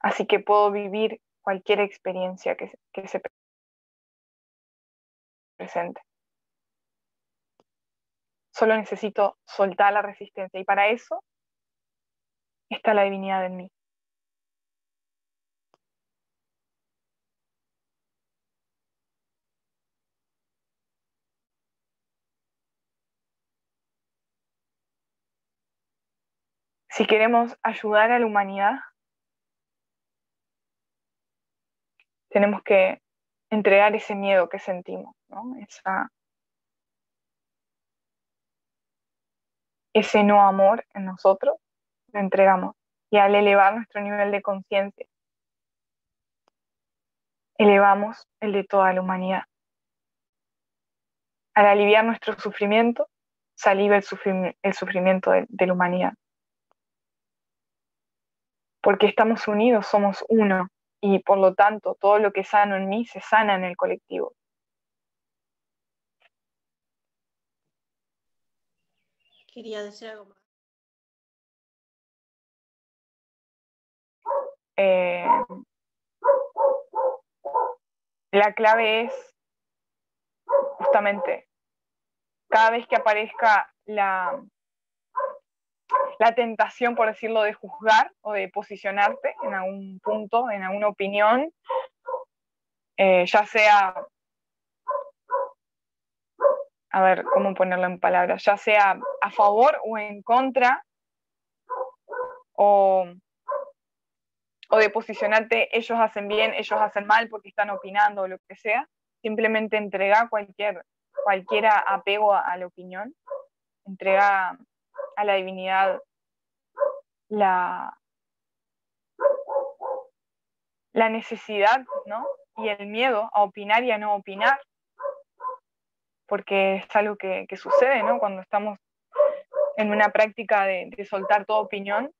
Así que puedo vivir cualquier experiencia que, que se presente. Solo necesito soltar la resistencia y para eso está la divinidad en mí. Si queremos ayudar a la humanidad, tenemos que entregar ese miedo que sentimos, ¿no? esa ese no amor en nosotros, lo entregamos. Y al elevar nuestro nivel de conciencia, elevamos el de toda la humanidad. Al aliviar nuestro sufrimiento, se alivia el, sufrimiento de, la humanidad. Porque estamos unidos, somos uno, y por lo tanto todo lo que sano en mí se sana en el colectivo. Quería decir algo más. Eh, la clave es justamente cada vez que aparezca la, la tentación, por decirlo, de juzgar o de posicionarte en algún punto, en alguna opinión, eh, ya sea a ver cómo ponerlo en palabras, ya sea a favor o en contra, o, o de posicionarte, ellos hacen bien, ellos hacen mal porque están opinando o lo que sea. Simplemente entrega cualquier, cualquier apego a, la opinión, entrega a la divinidad la, la necesidad ¿no? y el miedo a opinar y a no opinar, porque es algo que, sucede ¿no? cuando estamos en una práctica de, de soltar toda opinión,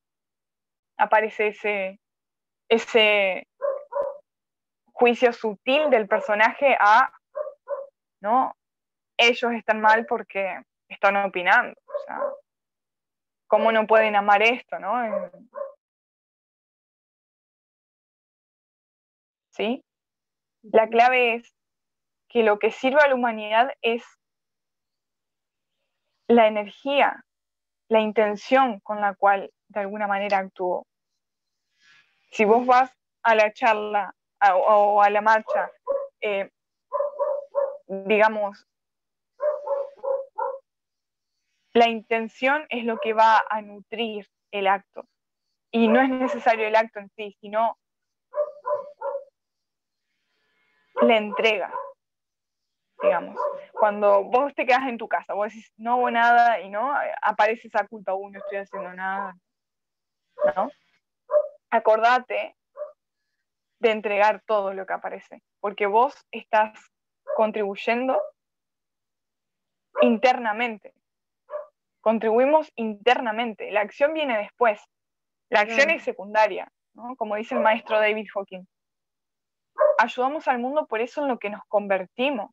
aparece ese, ese juicio sutil del personaje a, ¿no? Ellos están mal porque están opinando. O sea, ¿cómo no pueden amar esto, no? ¿Sí? La clave es que lo que sirve a la humanidad es la energía, la intención con la cual de alguna manera actuó. Si vos vas a la charla o a la marcha, eh, digamos, la intención es lo que va a nutrir el acto. Y no es necesario el acto en sí, sino la entrega, digamos. Cuando vos te quedas en tu casa, vos decís, no hago nada y no, aparece esa culpa, uy, no estoy haciendo nada, ¿no? acordate de entregar todo lo que aparece, porque vos estás contribuyendo internamente. Contribuimos internamente. La acción viene después. La acción es secundaria, como dice el maestro David Hawking. Ayudamos al mundo por eso en lo que nos convertimos.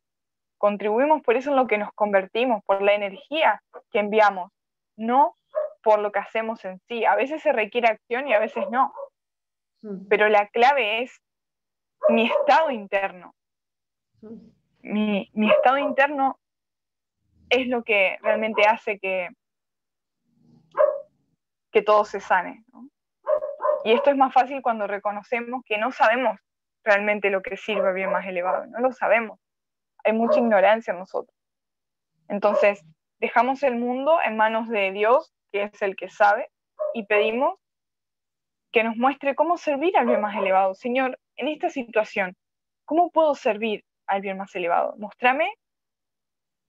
Contribuimos por eso en lo que nos convertimos, por la energía que enviamos, no por lo que hacemos en sí. A veces se requiere acción y a veces no. Pero la clave es mi estado interno. Mi, estado interno es lo que realmente hace que, que todo se sane. Y esto es más fácil cuando reconocemos que no sabemos realmente lo que sirve a bien más elevado, no lo sabemos. Hay mucha ignorancia en nosotros. Entonces, dejamos el mundo en manos de Dios, que es el que sabe, y pedimos que nos muestre cómo servir al bien más elevado. Señor, en esta situación, ¿cómo puedo servir al bien más elevado? Mostrame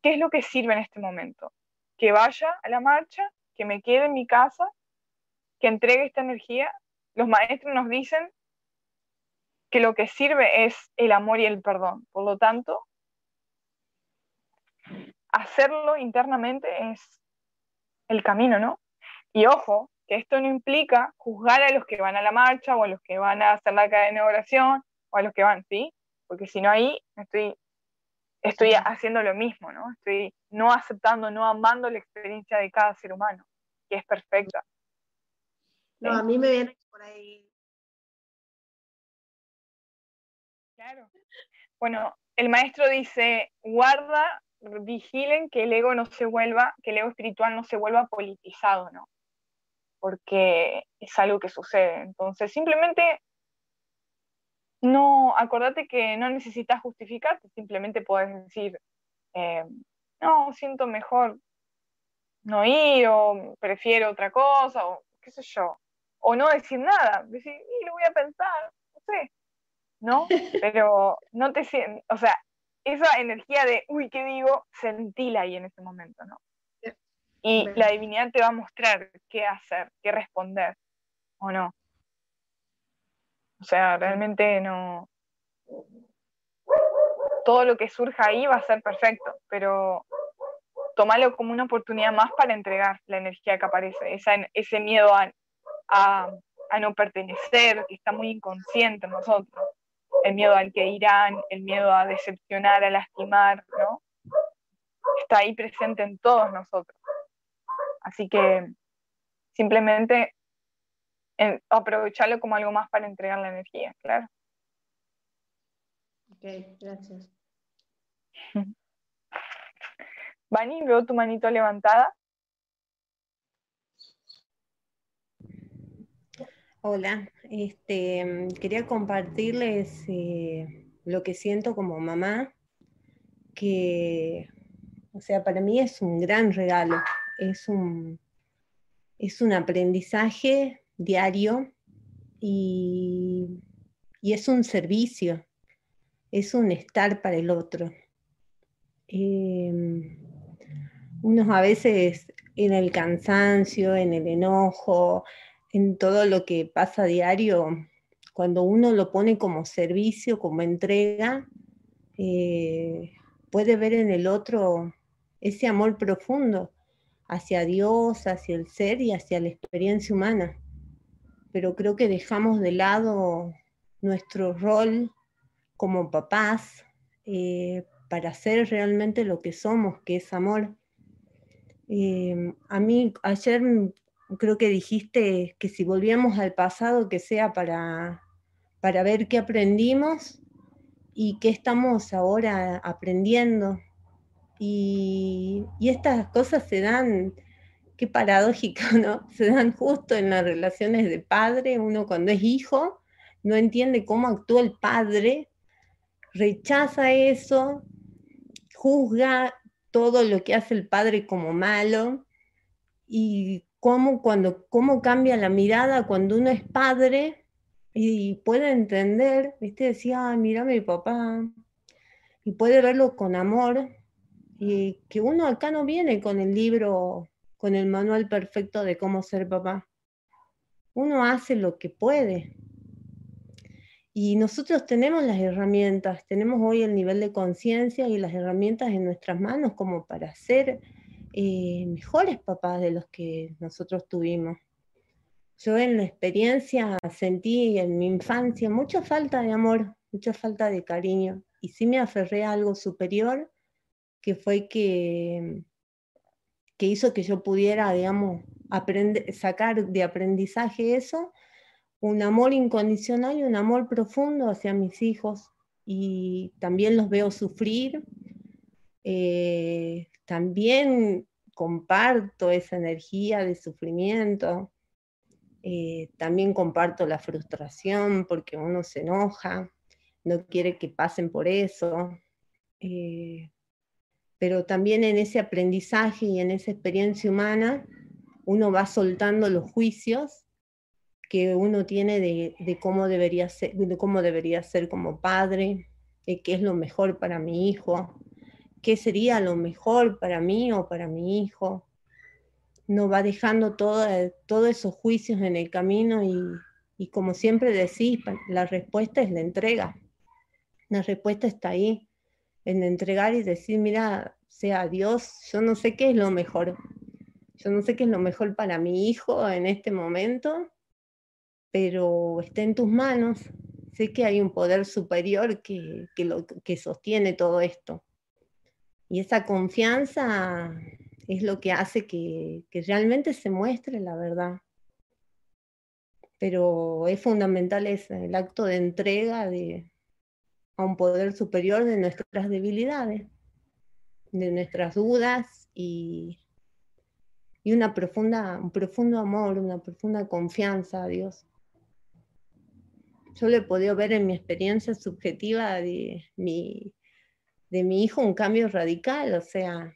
qué es lo que sirve en este momento. Que vaya a la marcha, que me quede en mi casa, que entregue esta energía. Los maestros nos dicen que lo que sirve es el amor y el perdón. Por lo tanto, hacerlo internamente es el camino, ¿no? Y ojo, que esto no implica juzgar a los que van a la marcha o a los que van a hacer la cadena de oración o a los que van, ¿sí? Porque si no ahí estoy, estoy haciendo lo mismo, ¿no? Estoy no aceptando, no amando la experiencia de cada ser humano, que es perfecta. No, a mí me viene por ahí. Claro. Bueno, el maestro dice, guarda, vigilen que el ego no se vuelva, que el ego espiritual no se vuelva politizado, ¿no? porque es algo que sucede. Entonces, simplemente no, acordate que no necesitas justificarte, simplemente puedes decir, eh, no, siento mejor no ir, o prefiero otra cosa, o qué sé yo, o no decir nada, decir, y lo voy a pensar, no sé, ¿no? Pero no te o sea, esa energía de, uy, ¿qué digo? Sentila ahí en ese momento, ¿no? Y la divinidad te va a mostrar qué hacer, qué responder o no. O sea, realmente no. Todo lo que surja ahí va a ser perfecto, pero tómalo como una oportunidad más para entregar la energía que aparece, ese miedo a, a, no pertenecer, que está muy inconsciente en nosotros, el miedo al que irán, el miedo a decepcionar, a lastimar, ¿no? Está ahí presente en todos nosotros. Así que simplemente aprovecharlo como algo más para entregar la energía, claro. Ok, gracias. Vani, veo tu manito levantada. Hola, este, quería compartirles eh, lo que siento como mamá, que, o sea, para mí es un gran regalo es un, aprendizaje diario y y es un servicio, es un estar para el otro. Em, unos a veces en el cansancio, en el enojo, en todo lo que pasa a diario, cuando uno lo pone como servicio, como entrega, eh, puede ver en el otro ese amor profundo hacia Dios, hacia el ser y hacia la experiencia humana. Pero creo que dejamos de lado nuestro rol como papás eh, para ser realmente lo que somos, que es amor. Eh, a mí ayer creo que dijiste que si volvíamos al pasado, que sea para, para ver qué aprendimos y qué estamos ahora aprendiendo. Y, estas cosas se dan, qué paradójico, ¿no? Se dan justo en las relaciones de padre, uno cuando es hijo, no entiende cómo actúa el padre, rechaza eso, juzga todo lo que hace el padre como malo y cómo, cuando, cómo cambia la mirada cuando uno es padre y puede entender, ¿viste? Decía, ah, mira mi papá, y puede verlo con amor, y que uno acá no viene con el libro, con el manual perfecto de cómo ser papá. Uno hace lo que puede. Y nosotros tenemos las herramientas, tenemos hoy el nivel de conciencia y las herramientas en nuestras manos como para ser eh, mejores papás de los que nosotros tuvimos. Yo en la experiencia sentí en mi infancia mucha falta de amor, mucha falta de cariño, y sí me aferré a algo superior, que fue que, que hizo que yo pudiera, digamos, sacar de aprendizaje eso, un amor incondicional y un amor profundo hacia mis hijos, y también los veo sufrir, eh, también comparto esa energía de sufrimiento, eh, también comparto la frustración porque uno se enoja, no quiere que pasen por eso, eh, pero también en ese aprendizaje y en esa experiencia humana uno va soltando los juicios que uno tiene de, cómo, debería ser, de cómo debería ser como padre, de qué es lo mejor para mi hijo, qué sería lo mejor para mí o para mi hijo. No va dejando todos esos juicios en el camino y, como siempre decís, la respuesta es la entrega. La respuesta está ahí, en entregar y decir, mira, sea Dios, yo no sé qué es lo mejor. Yo no sé qué es lo mejor para mi hijo en este momento, pero está en tus manos. Sé que hay un poder superior que, lo, que sostiene todo esto. Y esa confianza es lo que hace que, realmente se muestre la verdad. Pero es fundamental el acto de entrega de, a un poder superior de nuestras debilidades, de nuestras dudas y, y una profunda, un profundo amor, una profunda confianza a Dios. Yo lo he podido ver en mi experiencia subjetiva de mi, de mi hijo un cambio radical, o sea,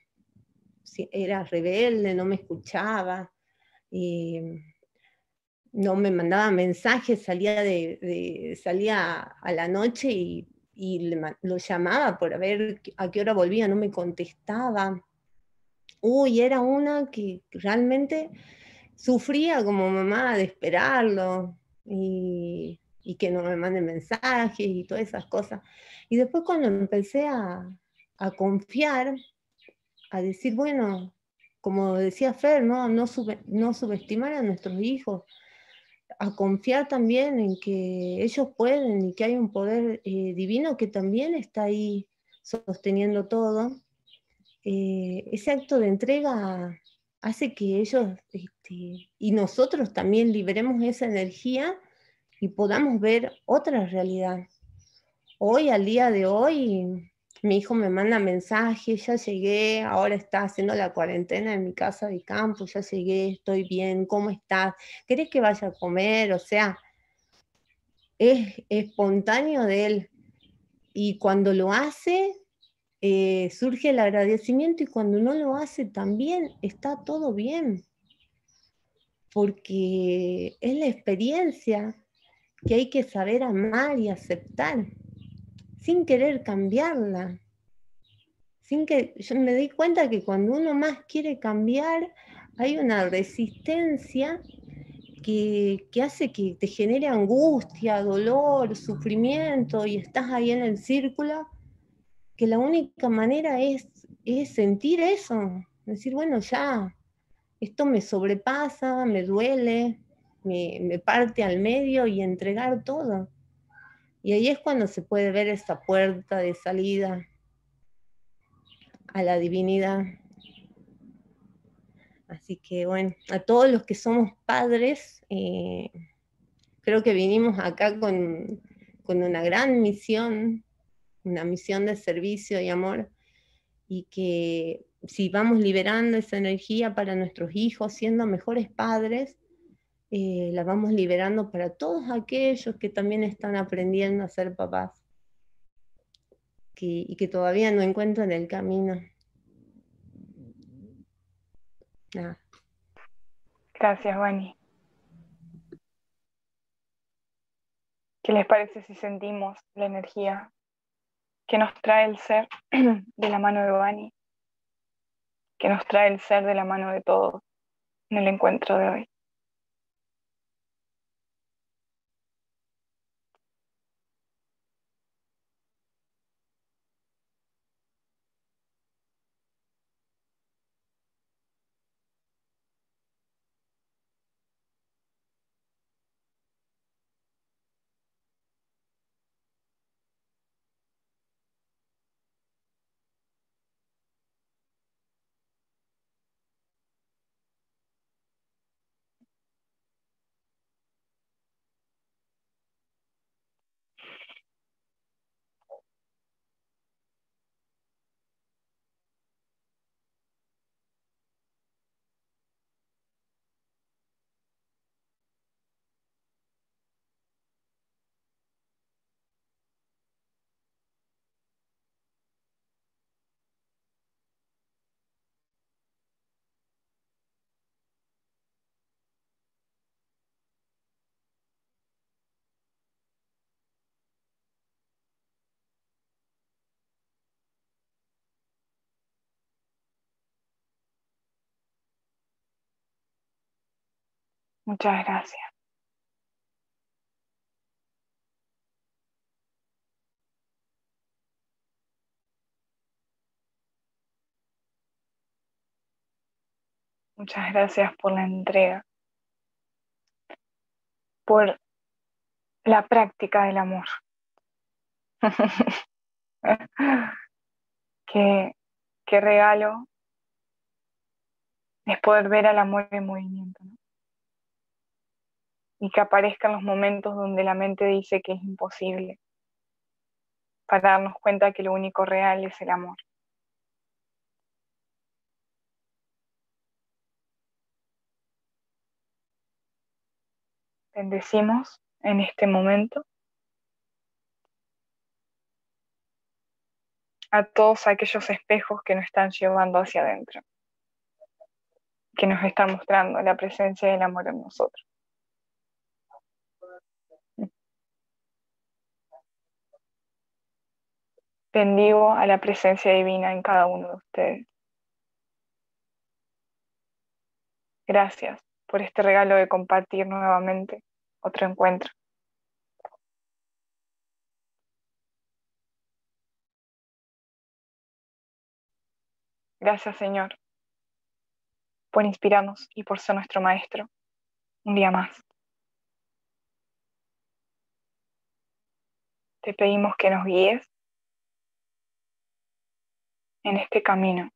era rebelde, no me escuchaba, no me mandaba mensajes, salía, de, salía a la noche y, lo llamaba por ver a qué hora volvía, no me contestaba. Uy, era una que realmente sufría como mamá de esperarlo y, y que no me mande mensajes y todas esas cosas. Y después cuando empecé a, confiar, a decir, bueno, como decía Fer, no, no, no subestimar a nuestros hijos, a confiar también en que ellos pueden y que hay un poder eh, divino que también está ahí sosteniendo todo. Eh, ese acto de entrega hace que ellos este, y nosotros también liberemos esa energía y podamos ver otra realidad hoy, al día de hoy, mi hijo me manda mensajes, ya llegué, ahora está haciendo la cuarentena en mi casa de campo, ya llegué, estoy bien, ¿cómo estás? ¿Querés que vaya a comer? O sea, es espontáneo de él. Y cuando lo hace, eh, surge el agradecimiento y cuando no lo hace también está todo bien. Porque es la experiencia que hay que saber amar y aceptar, sin querer cambiarla. Sin que yo me di cuenta que cuando uno más quiere cambiar, hay una resistencia que, que, hace que te genere angustia, dolor, sufrimiento y estás ahí en el círculo, que la única manera es, es sentir eso, decir, bueno, ya, esto me sobrepasa, me duele, me, parte al medio y entregar todo. Y ahí es cuando se puede ver esa puerta de salida a la divinidad. Así que bueno, a todos los que somos padres, eh, creo que vinimos acá con, con, una gran misión, una misión de servicio y amor, y que si vamos liberando esa energía para nuestros hijos, siendo mejores padres, eh, la vamos liberando para todos aquellos que también están aprendiendo a ser papás y que todavía no encuentran el camino. Gracias, Vani. ¿Qué les parece si sentimos la energía que nos trae el ser de la mano de Vani? Que nos trae el ser de la mano de todos en el encuentro de hoy. Muchas gracias. Muchas gracias por la entrega, por la práctica del amor. qué, qué regalo es poder ver al amor en movimiento. ¿no? Y que aparezcan los momentos donde la mente dice que es imposible, para darnos cuenta que lo único real es el amor. Bendecimos en este momento a todos aquellos espejos que nos están llevando hacia adentro, que nos están mostrando la presencia del amor en nosotros. Bendigo a la presencia divina en cada uno de ustedes. Gracias por este regalo de compartir nuevamente otro encuentro. Gracias Señor por inspirarnos y por ser nuestro Maestro un día más. Te pedimos que nos guíes en este camino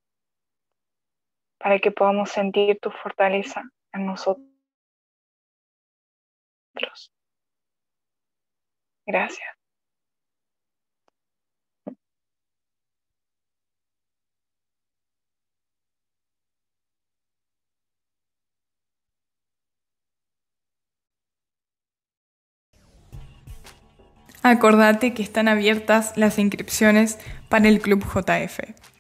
para que podamos sentir tu fortaleza en nosotros. Gracias. Acordate que están abiertas las inscripciones para el Club JF.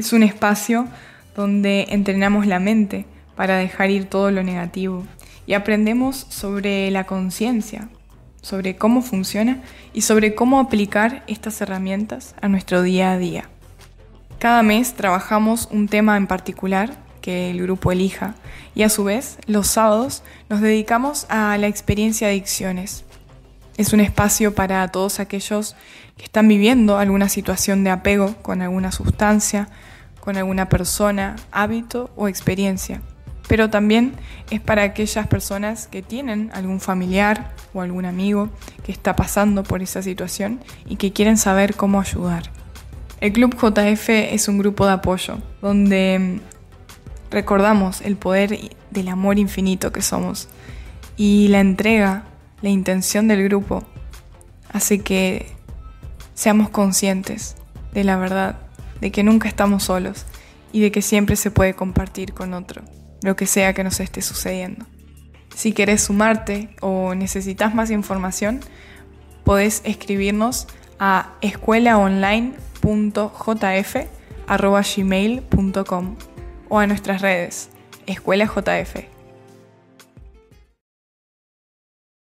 Es un espacio donde entrenamos la mente para dejar ir todo lo negativo y aprendemos sobre la conciencia, sobre cómo funciona y sobre cómo aplicar estas herramientas a nuestro día a día. Cada mes trabajamos un tema en particular que el grupo elija y a su vez los sábados nos dedicamos a la experiencia de adicciones. Es un espacio para todos aquellos que están viviendo alguna situación de apego con alguna sustancia, con alguna persona, hábito o experiencia. Pero también es para aquellas personas que tienen algún familiar o algún amigo que está pasando por esa situación y que quieren saber cómo ayudar. El Club JF es un grupo de apoyo donde recordamos el poder del amor infinito que somos y la entrega, la intención del grupo hace que seamos conscientes de la verdad, de que nunca estamos solos y de que siempre se puede compartir con otro, lo que sea que nos esté sucediendo. Si querés sumarte o necesitas más información, podés escribirnos a escuelaonline.jf.gmail.com o a nuestras redes, Escuela JF.